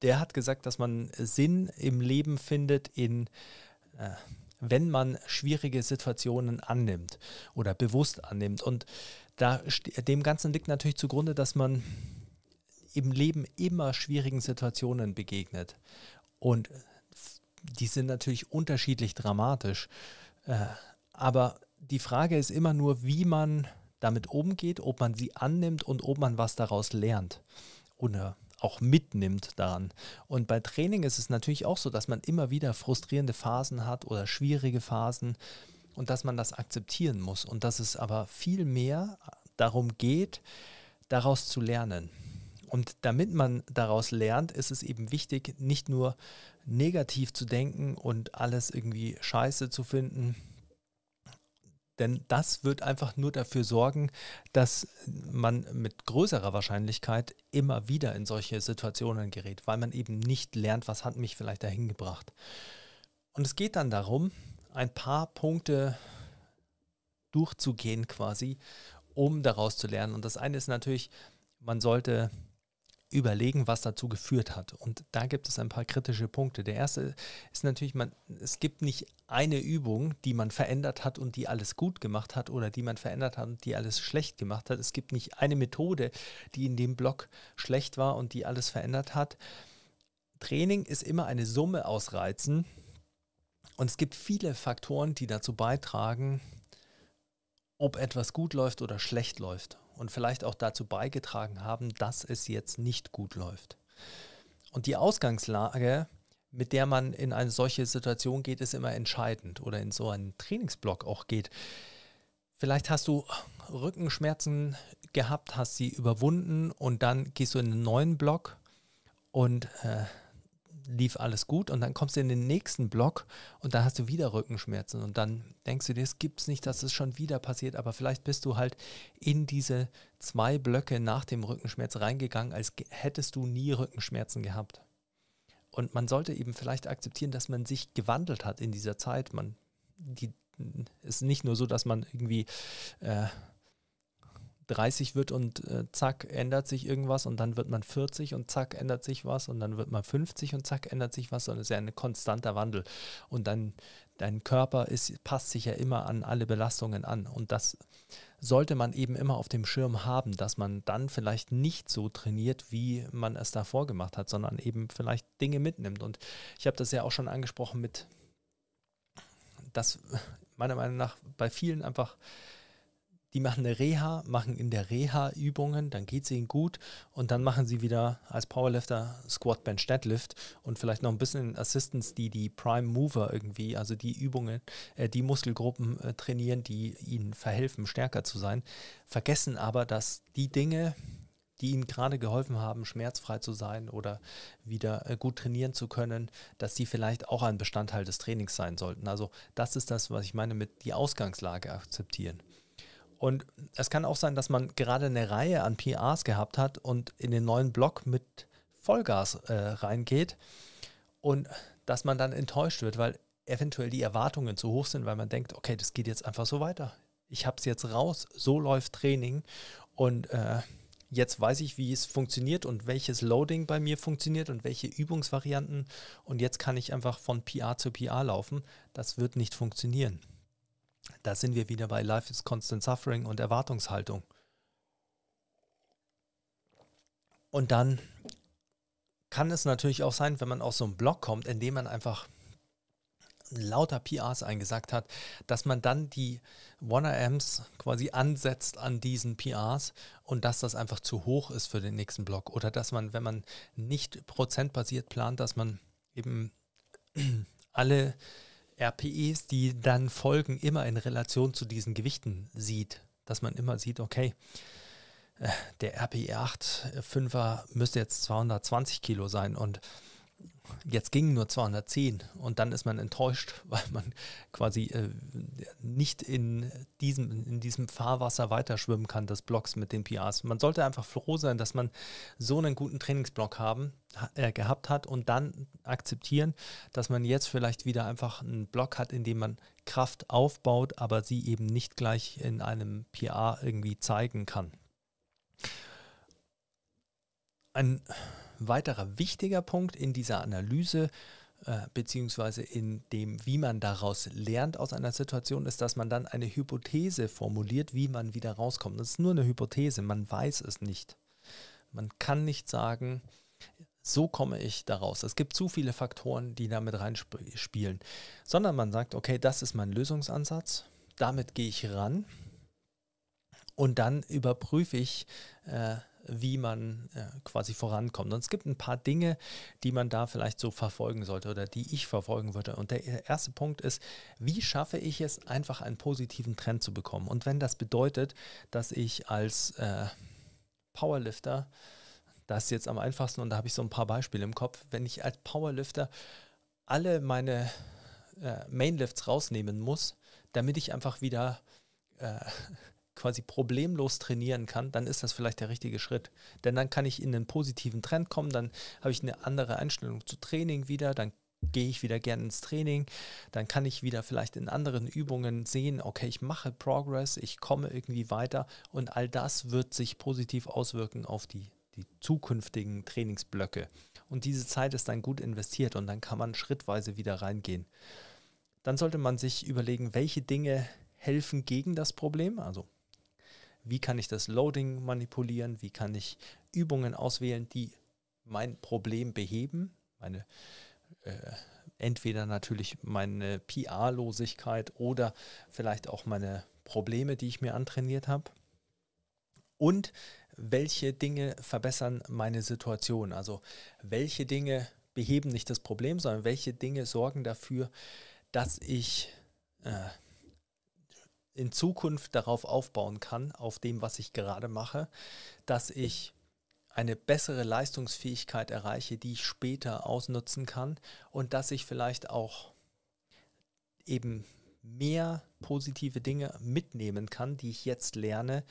der hat gesagt, dass man Sinn im Leben findet in äh, wenn man schwierige Situationen annimmt oder bewusst annimmt. Und da dem Ganzen liegt natürlich zugrunde, dass man im Leben immer schwierigen Situationen begegnet. Und die sind natürlich unterschiedlich dramatisch. Äh, aber die Frage ist immer nur, wie man damit umgeht, ob man sie annimmt und ob man was daraus lernt oder auch mitnimmt daran. Und bei Training ist es natürlich auch so, dass man immer wieder frustrierende Phasen hat oder schwierige Phasen und dass man das akzeptieren muss und dass es aber viel mehr darum geht, daraus zu lernen. Und damit man daraus lernt, ist es eben wichtig, nicht nur negativ zu denken und alles irgendwie scheiße zu finden, denn das wird einfach nur dafür sorgen, dass man mit größerer Wahrscheinlichkeit immer wieder in solche Situationen gerät, weil man eben nicht lernt, was hat mich vielleicht dahin gebracht. Und es geht dann darum, ein paar Punkte durchzugehen quasi, um daraus zu lernen. Und das eine ist natürlich, man sollte überlegen, was dazu geführt hat. Und da gibt es ein paar kritische Punkte. Der erste ist natürlich, man, es gibt nicht eine Übung, die man verändert hat und die alles gut gemacht hat oder die man verändert hat und die alles schlecht gemacht hat. Es gibt nicht eine Methode, die in dem Block schlecht war und die alles verändert hat. Training ist immer eine Summe aus Reizen und es gibt viele Faktoren, die dazu beitragen, ob etwas gut läuft oder schlecht läuft und vielleicht auch dazu beigetragen haben, dass es jetzt nicht gut läuft. Und die Ausgangslage, mit der man in eine solche Situation geht, ist immer entscheidend oder in so einen Trainingsblock auch geht. Vielleicht hast du Rückenschmerzen gehabt, hast sie überwunden und dann gehst du in einen neuen Block und äh, lief alles gut und dann kommst du in den nächsten Block und dann hast du wieder Rückenschmerzen und dann denkst du dir, es gibt es nicht, dass es schon wieder passiert, aber vielleicht bist du halt in diese zwei Blöcke nach dem Rückenschmerz reingegangen, als hättest du nie Rückenschmerzen gehabt. Und man sollte eben vielleicht akzeptieren, dass man sich gewandelt hat in dieser Zeit. Man, die, ist nicht nur so, dass man irgendwie äh, 30 wird und äh, zack, ändert sich irgendwas und dann wird man 40 und zack, ändert sich was und dann wird man 50 und zack, ändert sich was, sondern es ist ja ein konstanter Wandel. Und dann dein Körper ist, passt sich ja immer an alle Belastungen an. Und das sollte man eben immer auf dem Schirm haben, dass man dann vielleicht nicht so trainiert, wie man es davor gemacht hat, sondern eben vielleicht Dinge mitnimmt. Und ich habe das ja auch schon angesprochen mit, dass meiner Meinung nach bei vielen einfach die machen eine Reha, machen in der Reha Übungen, dann geht es ihnen gut und dann machen sie wieder als Powerlifter Squat, Bench, Deadlift und vielleicht noch ein bisschen Assistance, die die Prime Mover irgendwie, also die Übungen, äh, die Muskelgruppen äh, trainieren, die ihnen verhelfen, stärker zu sein, vergessen aber, dass die Dinge, die ihnen gerade geholfen haben, schmerzfrei zu sein oder wieder äh, gut trainieren zu können, dass die vielleicht auch ein Bestandteil des Trainings sein sollten. Also das ist das, was ich meine mit die Ausgangslage akzeptieren. Und es kann auch sein, dass man gerade eine Reihe an PRs gehabt hat und in den neuen Block mit Vollgas äh, reingeht und dass man dann enttäuscht wird, weil eventuell die Erwartungen zu hoch sind, weil man denkt, okay, das geht jetzt einfach so weiter. Ich habe es jetzt raus, so läuft Training und äh, jetzt weiß ich, wie es funktioniert und welches Loading bei mir funktioniert und welche Übungsvarianten und jetzt kann ich einfach von PR zu PR laufen. Das wird nicht funktionieren. Da sind wir wieder bei Life is Constant Suffering und Erwartungshaltung. Und dann kann es natürlich auch sein, wenn man aus so einem Blog kommt, in dem man einfach lauter PRs eingesagt hat, dass man dann die 1RMs quasi ansetzt an diesen PRs und dass das einfach zu hoch ist für den nächsten Block. Oder dass man, wenn man nicht prozentbasiert plant, dass man eben <clears throat> alle RPEs, die dann folgen, immer in Relation zu diesen Gewichten sieht. dass man immer sieht, okay, äh, der RPE8 5er müsste jetzt 220 Kilo sein und jetzt gingen nur 210 und dann ist man enttäuscht, <laughs> weil man quasi äh, nicht in diesem, in diesem Fahrwasser weiterschwimmen kann des Blocks mit den PRs. Man sollte einfach froh sein, dass man so einen guten Trainingsblock haben, äh, gehabt hat und dann akzeptieren, dass man jetzt vielleicht wieder einfach einen Block hat, in dem man Kraft aufbaut, aber sie eben nicht gleich in einem PR irgendwie zeigen kann. Ein weiterer wichtiger Punkt in dieser Analyse äh, beziehungsweise in dem, wie man daraus lernt aus einer Situation, ist, dass man dann eine Hypothese formuliert, wie man wieder rauskommt. Das ist nur eine Hypothese, man weiß es nicht. Man kann nicht sagen, so komme ich daraus. Es gibt zu viele Faktoren, die damit reinspielen, sondern man sagt, okay, das ist mein Lösungsansatz, damit gehe ich ran und dann überprüfe ich, äh, wie man äh, quasi vorankommt. Und es gibt ein paar Dinge, die man da vielleicht so verfolgen sollte oder die ich verfolgen würde. Und der erste Punkt ist, wie schaffe ich es, einfach einen positiven Trend zu bekommen? Und wenn das bedeutet, dass ich als äh, Powerlifter, das ist jetzt am einfachsten und da habe ich so ein paar Beispiele im Kopf, wenn ich als Powerlifter alle meine äh, Mainlifts rausnehmen muss, damit ich einfach wieder äh, quasi problemlos trainieren kann, dann ist das vielleicht der richtige Schritt. Denn dann kann ich in einen positiven Trend kommen, dann habe ich eine andere Einstellung zu Training wieder, dann gehe ich wieder gerne ins Training, dann kann ich wieder vielleicht in anderen Übungen sehen, okay, ich mache Progress, ich komme irgendwie weiter und all das wird sich positiv auswirken auf die, die zukünftigen Trainingsblöcke. Und diese Zeit ist dann gut investiert und dann kann man schrittweise wieder reingehen. Dann sollte man sich überlegen, welche Dinge helfen gegen das Problem, also wie kann ich das Loading manipulieren, wie kann ich Übungen auswählen, die mein Problem beheben, meine äh, entweder natürlich meine PR-Losigkeit oder vielleicht auch meine Probleme, die ich mir antrainiert habe. Und welche Dinge verbessern meine Situation? Also welche Dinge beheben nicht das Problem, sondern welche Dinge sorgen dafür, dass ich äh, in Zukunft darauf aufbauen kann, auf dem, was ich gerade mache, dass ich eine bessere Leistungsfähigkeit erreiche, die ich später ausnutzen kann und dass ich vielleicht auch eben mehr positive Dinge mitnehmen kann, die ich jetzt lerne,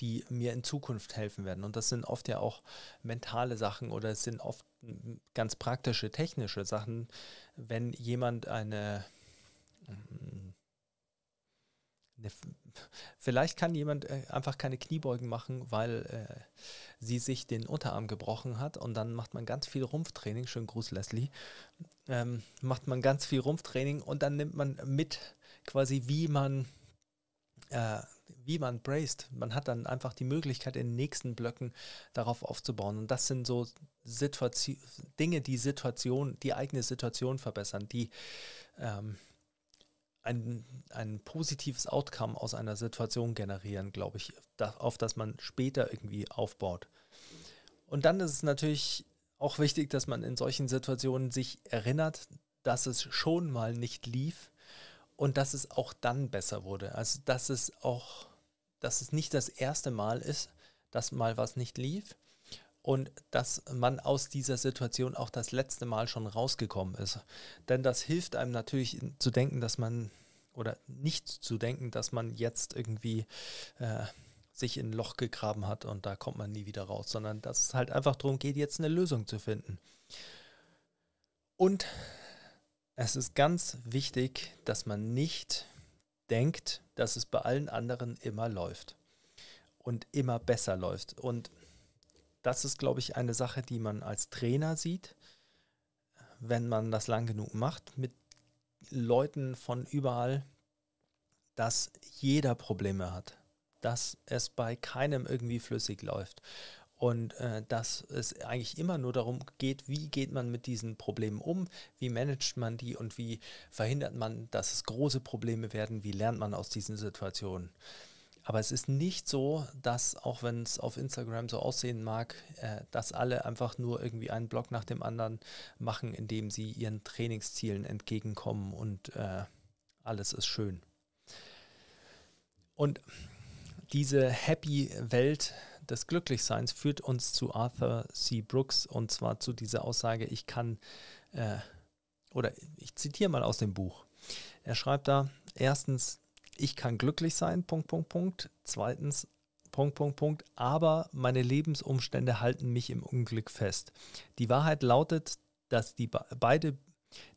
die mir in Zukunft helfen werden. Und das sind oft ja auch mentale Sachen oder es sind oft ganz praktische, technische Sachen. Wenn jemand eine vielleicht kann jemand äh, einfach keine Kniebeugen machen, weil äh, sie sich den Unterarm gebrochen hat und dann macht man ganz viel Rumpftraining. Schönen Gruß, Leslie. Ähm, macht man ganz viel Rumpftraining und dann nimmt man mit quasi, wie man äh, wie man braced. Man hat dann einfach die Möglichkeit, in den nächsten Blöcken darauf aufzubauen. Und das sind so Situation, Dinge, die Situation, die eigene Situation verbessern, die ähm, ein, ein positives Outcome aus einer Situation generieren, glaube ich, auf das man später irgendwie aufbaut. Und dann ist es natürlich auch wichtig, dass man in solchen Situationen sich erinnert, dass es schon mal nicht lief und dass es auch dann besser wurde. Also dass es auch, dass es nicht das erste Mal ist, dass mal was nicht lief, und dass man aus dieser Situation auch das letzte Mal schon rausgekommen ist. Denn das hilft einem natürlich zu denken, dass man oder nicht zu denken, dass man jetzt irgendwie äh, sich in ein Loch gegraben hat und da kommt man nie wieder raus, sondern dass es halt einfach darum geht, jetzt eine Lösung zu finden. Und es ist ganz wichtig, dass man nicht denkt, dass es bei allen anderen immer läuft und immer besser läuft. Und das ist, glaube ich, eine Sache, die man als Trainer sieht, wenn man das lang genug macht, mit Leuten von überall, dass jeder Probleme hat, dass es bei keinem irgendwie flüssig läuft und äh, dass es eigentlich immer nur darum geht, wie geht man mit diesen Problemen um, wie managt man die und wie verhindert man, dass es große Probleme werden, wie lernt man aus diesen Situationen. Aber es ist nicht so, dass, auch wenn es auf Instagram so aussehen mag, äh, dass alle einfach nur irgendwie einen Blog nach dem anderen machen, indem sie ihren Trainingszielen entgegenkommen und äh, alles ist schön. Und diese happy Welt des Glücklichseins führt uns zu Arthur C. Brooks und zwar zu dieser Aussage, ich kann, äh, oder ich zitiere mal aus dem Buch. Er schreibt da, erstens, ich kann glücklich sein, Punkt, Punkt, Punkt. Zweitens, Punkt, Punkt, Punkt, aber meine Lebensumstände halten mich im Unglück fest. Die Wahrheit lautet, dass die beide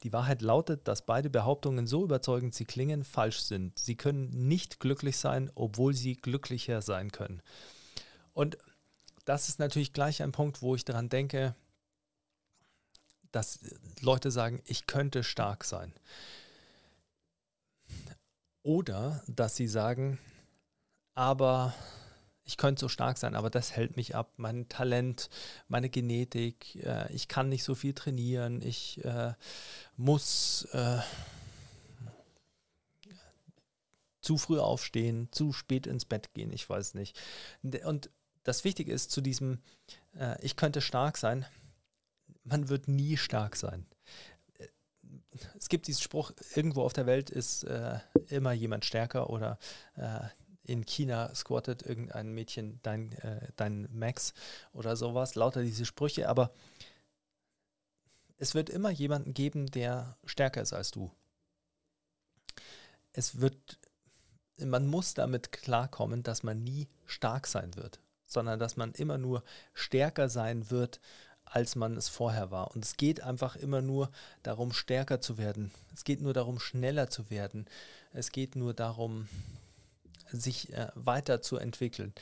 die Wahrheit lautet, dass beide Behauptungen so überzeugend sie klingen, falsch sind. Sie können nicht glücklich sein, obwohl sie glücklicher sein können. Und das ist natürlich gleich ein Punkt, wo ich daran denke, dass Leute sagen, ich könnte stark sein. Oder dass sie sagen, aber ich könnte so stark sein, aber das hält mich ab. Mein Talent, meine Genetik, äh, ich kann nicht so viel trainieren, ich äh, muss äh, zu früh aufstehen, zu spät ins Bett gehen, ich weiß nicht. Und das Wichtige ist zu diesem, äh, ich könnte stark sein, man wird nie stark sein. Äh, es gibt diesen Spruch, irgendwo auf der Welt ist äh, immer jemand stärker oder in China squattet irgendein Mädchen dein, äh, dein Max oder sowas, lauter diese Sprüche, aber es wird immer jemanden geben, der stärker ist als du. Es wird, man muss damit klarkommen, dass man nie stark sein wird, sondern dass man immer nur stärker sein wird, als man es vorher war. Und es geht einfach immer nur darum, stärker zu werden. Es geht nur darum, schneller zu werden. Es geht nur darum, sich äh, weiterzuentwickeln.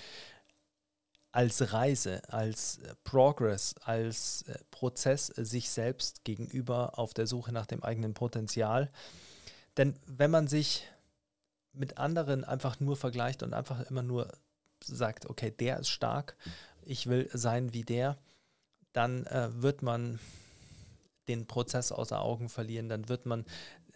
Als Reise, als äh, Progress, als äh, Prozess äh, sich selbst gegenüber auf der Suche nach dem eigenen Potenzial. Denn wenn man sich mit anderen einfach nur vergleicht und einfach immer nur sagt, okay, der ist stark, ich will sein wie der, dann äh, wird man den Prozess außer Augen verlieren, dann wird man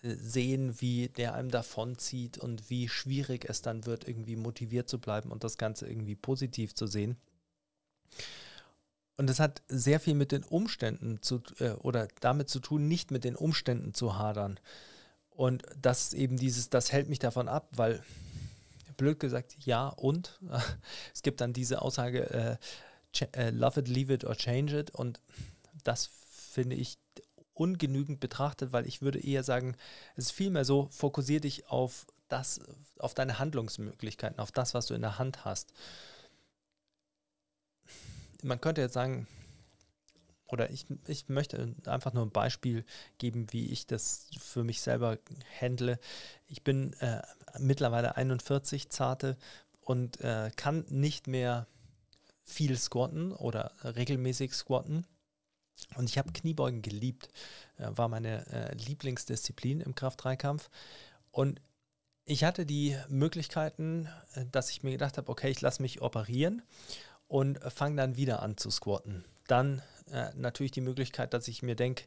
sehen, wie der einem davonzieht und wie schwierig es dann wird, irgendwie motiviert zu bleiben und das Ganze irgendwie positiv zu sehen. Und es hat sehr viel mit den Umständen zu, äh, oder damit zu tun, nicht mit den Umständen zu hadern. Und das eben dieses, das hält mich davon ab, weil, blöd gesagt, ja und. <laughs> es gibt dann diese Aussage, äh, äh, love it, leave it or change it. Und das finde ich ungenügend betrachtet, weil ich würde eher sagen, es ist vielmehr so, fokussiere dich auf das, auf deine Handlungsmöglichkeiten, auf das, was du in der Hand hast. Man könnte jetzt sagen, oder ich, ich möchte einfach nur ein Beispiel geben, wie ich das für mich selber handle. Ich bin äh, mittlerweile 41 zarte und äh, kann nicht mehr viel squatten oder regelmäßig squatten. Und ich habe Kniebeugen geliebt. Äh, war meine äh, Lieblingsdisziplin im Kraft-3-Kampf. Und ich hatte die Möglichkeiten, äh, dass ich mir gedacht habe, okay, ich lasse mich operieren und fange dann wieder an zu squatten. Dann äh, natürlich die Möglichkeit, dass ich mir denke,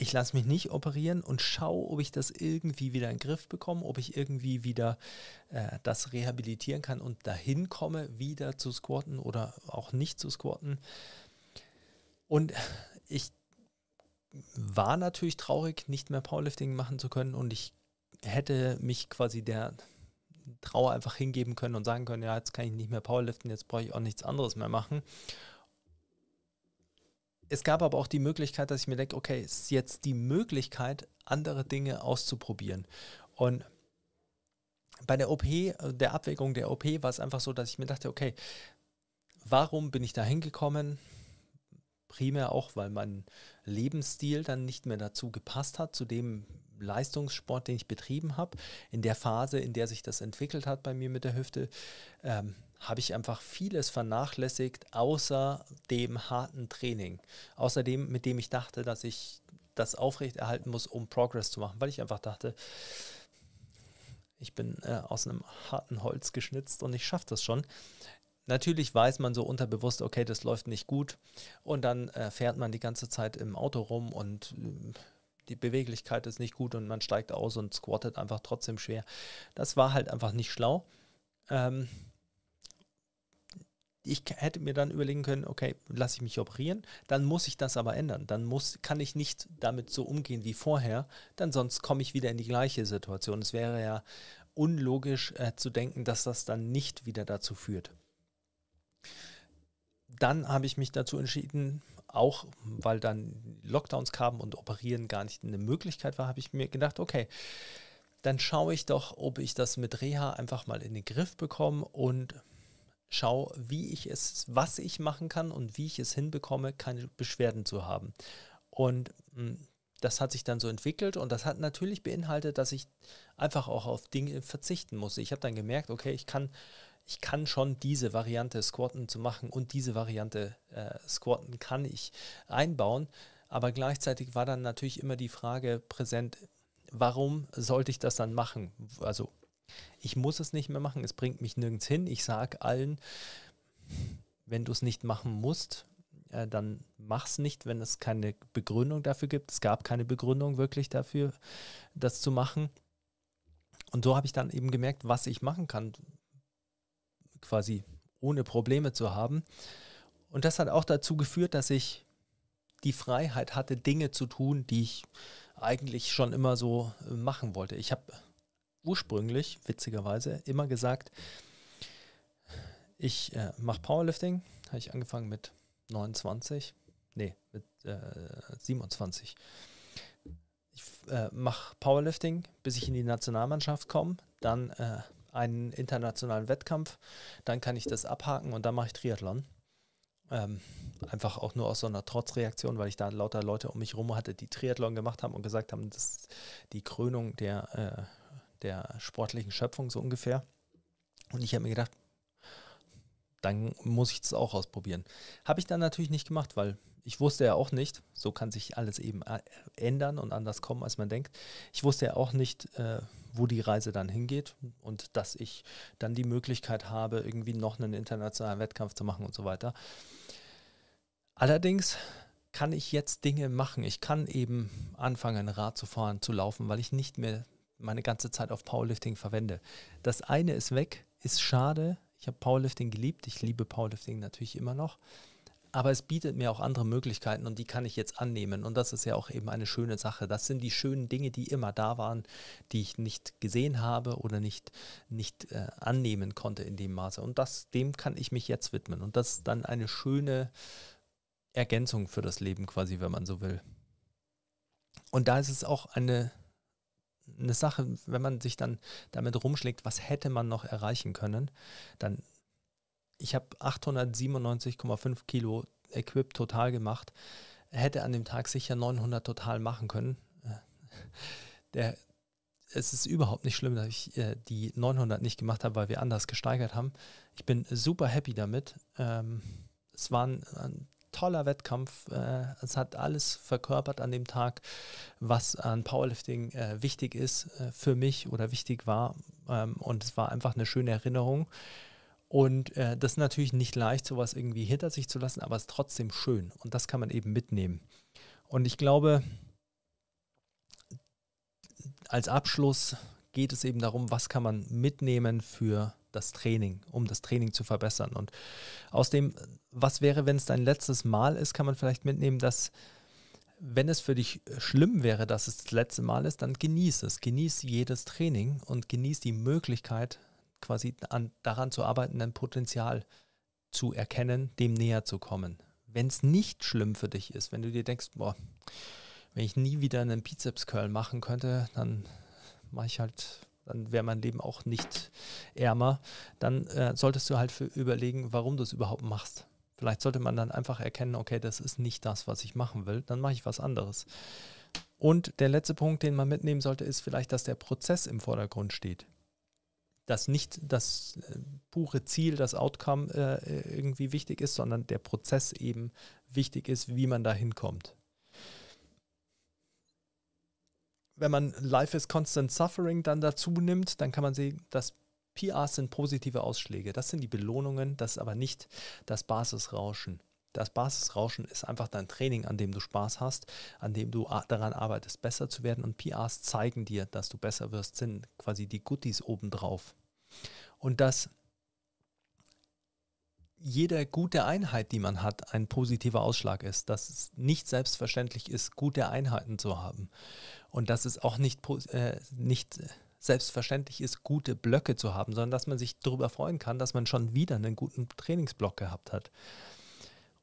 ich lasse mich nicht operieren und schaue, ob ich das irgendwie wieder in den Griff bekomme, ob ich irgendwie wieder äh, das rehabilitieren kann und dahin komme, wieder zu squatten oder auch nicht zu squatten. Und ich war natürlich traurig, nicht mehr Powerlifting machen zu können und ich hätte mich quasi der Trauer einfach hingeben können und sagen können, ja, jetzt kann ich nicht mehr Powerliften, jetzt brauche ich auch nichts anderes mehr machen. Es gab aber auch die Möglichkeit, dass ich mir denke, okay, es ist jetzt die Möglichkeit, andere Dinge auszuprobieren. Und bei der OP, der Abwägung der OP, war es einfach so, dass ich mir dachte, okay, warum bin ich da hingekommen? primär auch, weil mein Lebensstil dann nicht mehr dazu gepasst hat, zu dem Leistungssport, den ich betrieben habe. In der Phase, in der sich das entwickelt hat bei mir mit der Hüfte, ähm, habe ich einfach vieles vernachlässigt, außer dem harten Training. Außerdem, mit dem ich dachte, dass ich das aufrechterhalten muss, um Progress zu machen, weil ich einfach dachte, ich bin äh, aus einem harten Holz geschnitzt und ich schaffe das schon. Natürlich weiß man so unterbewusst, okay, das läuft nicht gut. Und dann äh, fährt man die ganze Zeit im Auto rum und äh, die Beweglichkeit ist nicht gut und man steigt aus und squattet einfach trotzdem schwer. Das war halt einfach nicht schlau. Ähm, ich hätte mir dann überlegen können, okay, lasse ich mich operieren, dann muss ich das aber ändern. Dann muss, kann ich nicht damit so umgehen wie vorher, dann sonst komme ich wieder in die gleiche Situation. Es wäre ja unlogisch äh, zu denken, dass das dann nicht wieder dazu führt. Dann habe ich mich dazu entschieden, auch weil dann Lockdowns kamen und Operieren gar nicht eine Möglichkeit war, habe ich mir gedacht, okay, dann schaue ich doch, ob ich das mit Reha einfach mal in den Griff bekomme und schaue, wie ich es, was ich machen kann und wie ich es hinbekomme, keine Beschwerden zu haben. Und hm, das hat sich dann so entwickelt und das hat natürlich beinhaltet, dass ich einfach auch auf Dinge verzichten musste. Ich habe dann gemerkt, okay, ich kann, ich kann schon diese Variante Squatten zu machen und diese Variante äh, Squatten kann ich einbauen. Aber gleichzeitig war dann natürlich immer die Frage präsent, warum sollte ich das dann machen? Also ich muss es nicht mehr machen, es bringt mich nirgends hin. Ich sage allen, wenn du es nicht machen musst, äh, dann es nicht, wenn es keine Begründung dafür gibt. Es gab keine Begründung wirklich dafür, das zu machen. Und so habe ich dann eben gemerkt, was ich machen kann, quasi ohne Probleme zu haben. Und das hat auch dazu geführt, dass ich die Freiheit hatte, Dinge zu tun, die ich eigentlich schon immer so äh, machen wollte. Ich habe ursprünglich, witzigerweise, immer gesagt, ich äh, mache Powerlifting. Habe ich angefangen mit 29, nee, mit äh, 27. Ich äh, mache Powerlifting, bis ich in die Nationalmannschaft komme, dann äh, einen internationalen Wettkampf, dann kann ich das abhaken und dann mache ich Triathlon. Ähm, einfach auch nur aus so einer Trotzreaktion, weil ich da lauter Leute um mich herum hatte, die Triathlon gemacht haben und gesagt haben, das ist die Krönung der, äh, der sportlichen Schöpfung so ungefähr. Und ich habe mir gedacht, dann muss ich das auch ausprobieren. Habe ich dann natürlich nicht gemacht, weil ich wusste ja auch nicht, so kann sich alles eben äh, ändern und anders kommen, als man denkt. Ich wusste ja auch nicht, äh, wo die Reise dann hingeht und dass ich dann die Möglichkeit habe, irgendwie noch einen internationalen Wettkampf zu machen und so weiter. Allerdings kann ich jetzt Dinge machen. Ich kann eben anfangen, Rad zu fahren, zu laufen, weil ich nicht mehr meine ganze Zeit auf Powerlifting verwende. Das eine ist weg, ist schade, ich habe Powerlifting geliebt. Ich liebe Powerlifting natürlich immer noch. Aber es bietet mir auch andere Möglichkeiten und die kann ich jetzt annehmen. Und das ist ja auch eben eine schöne Sache. Das sind die schönen Dinge, die immer da waren, die ich nicht gesehen habe oder nicht, nicht äh, annehmen konnte in dem Maße. Und das, dem kann ich mich jetzt widmen. Und das ist dann eine schöne Ergänzung für das Leben quasi, wenn man so will. Und da ist es auch eine eine Sache, wenn man sich dann damit rumschlägt, was hätte man noch erreichen können, dann, ich habe 897,5 Kilo Equip total gemacht, hätte an dem Tag sicher 900 total machen können. Der, es ist überhaupt nicht schlimm, dass ich äh, die 900 nicht gemacht habe, weil wir anders gesteigert haben. Ich bin super happy damit. Ähm, es waren toller Wettkampf. Äh, es hat alles verkörpert an dem Tag, was an Powerlifting äh, wichtig ist äh, für mich oder wichtig war. Ähm, und es war einfach eine schöne Erinnerung. Und äh, das ist natürlich nicht leicht, sowas irgendwie hinter sich zu lassen, aber es ist trotzdem schön. Und das kann man eben mitnehmen. Und ich glaube, als Abschluss geht es eben darum, was kann man mitnehmen für das Training, um das Training zu verbessern. Und aus dem, was wäre, wenn es dein letztes Mal ist, kann man vielleicht mitnehmen, dass wenn es für dich schlimm wäre, dass es das letzte Mal ist, dann genieß es. Genieß jedes Training und genieß die Möglichkeit, quasi an, daran zu arbeiten, ein Potenzial zu erkennen, dem näher zu kommen. Wenn es nicht schlimm für dich ist, wenn du dir denkst, boah, wenn ich nie wieder einen Bizeps-Curl machen könnte, dann mache ich halt dann wäre mein Leben auch nicht ärmer, dann äh, solltest du halt für überlegen, warum du es überhaupt machst. Vielleicht sollte man dann einfach erkennen, okay, das ist nicht das, was ich machen will, dann mache ich was anderes. Und der letzte Punkt, den man mitnehmen sollte, ist vielleicht, dass der Prozess im Vordergrund steht. Dass nicht das äh, pure Ziel, das Outcome äh, irgendwie wichtig ist, sondern der Prozess eben wichtig ist, wie man da hinkommt. Wenn man Life is Constant Suffering dann dazu nimmt, dann kann man sehen, dass PRs sind positive Ausschläge. Das sind die Belohnungen, das ist aber nicht das Basisrauschen. Das Basisrauschen ist einfach dein Training, an dem du Spaß hast, an dem du daran arbeitest, besser zu werden. Und PRs zeigen dir, dass du besser wirst, sind quasi die Goodies obendrauf. Und dass jede gute Einheit, die man hat, ein positiver Ausschlag ist, dass es nicht selbstverständlich ist, gute Einheiten zu haben und dass es auch nicht, äh, nicht selbstverständlich ist, gute Blöcke zu haben, sondern dass man sich darüber freuen kann, dass man schon wieder einen guten Trainingsblock gehabt hat.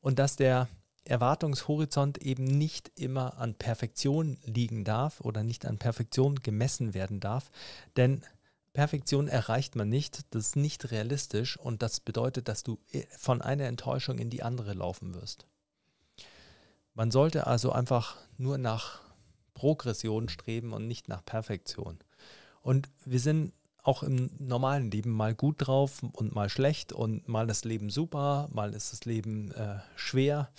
Und dass der Erwartungshorizont eben nicht immer an Perfektion liegen darf oder nicht an Perfektion gemessen werden darf, denn Perfektion erreicht man nicht, das ist nicht realistisch und das bedeutet, dass du äh, von einer Enttäuschung in die andere laufen wirst. Man sollte also einfach nur nach Progression streben und nicht nach Perfektion. Und wir sind auch im normalen Leben mal gut drauf und mal schlecht und mal das Leben super, mal ist das Leben äh, schwer.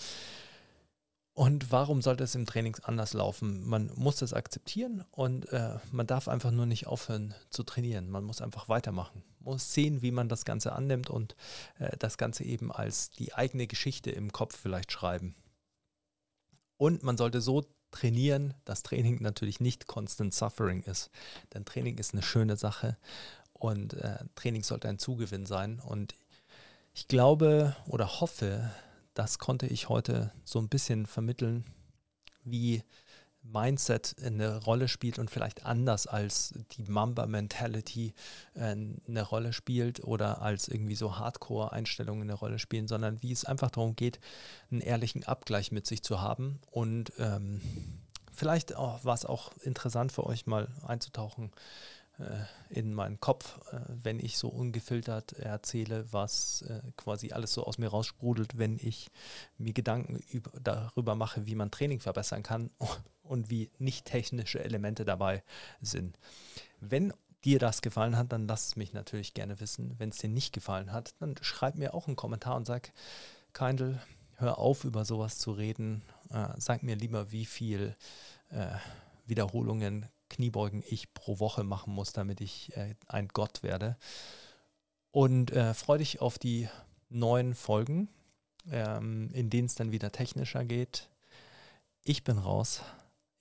Und warum sollte es im Training anders laufen? Man muss das akzeptieren und äh, man darf einfach nur nicht aufhören zu trainieren. Man muss einfach weitermachen. Man muss sehen, wie man das Ganze annimmt und äh, das Ganze eben als die eigene Geschichte im Kopf vielleicht schreiben. Und man sollte so trainieren, dass Training natürlich nicht Constant Suffering ist. Denn Training ist eine schöne Sache und äh, Training sollte ein Zugewinn sein. Und ich glaube oder hoffe, das konnte ich heute so ein bisschen vermitteln, wie Mindset eine Rolle spielt und vielleicht anders als die Mamba-Mentality äh, eine Rolle spielt oder als irgendwie so Hardcore-Einstellungen eine Rolle spielen, sondern wie es einfach darum geht, einen ehrlichen Abgleich mit sich zu haben und ähm, vielleicht war es auch interessant für euch mal einzutauchen äh, in meinen Kopf, äh, wenn ich so ungefiltert erzähle, was quasi alles so aus mir raussprudelt, wenn ich mir Gedanken über, darüber mache, wie man Training verbessern kann und wie nicht technische Elemente dabei sind. Wenn dir das gefallen hat, dann lass es mich natürlich gerne wissen. Wenn es dir nicht gefallen hat, dann schreib mir auch einen Kommentar und sag, Keindl, hör auf, über sowas zu reden. Äh, sag mir lieber, wie viel äh, Wiederholungen Kniebeugen ich pro Woche machen muss, damit ich äh, ein Gott werde. Und äh, freue dich auf die neuen Folgen, ähm, in denen es dann wieder technischer geht. Ich bin raus.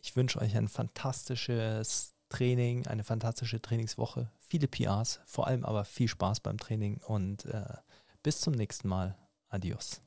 Ich wünsche euch ein fantastisches Training, eine fantastische Trainingswoche, viele PRs, vor allem aber viel Spaß beim Training und äh, bis zum nächsten Mal. Adios.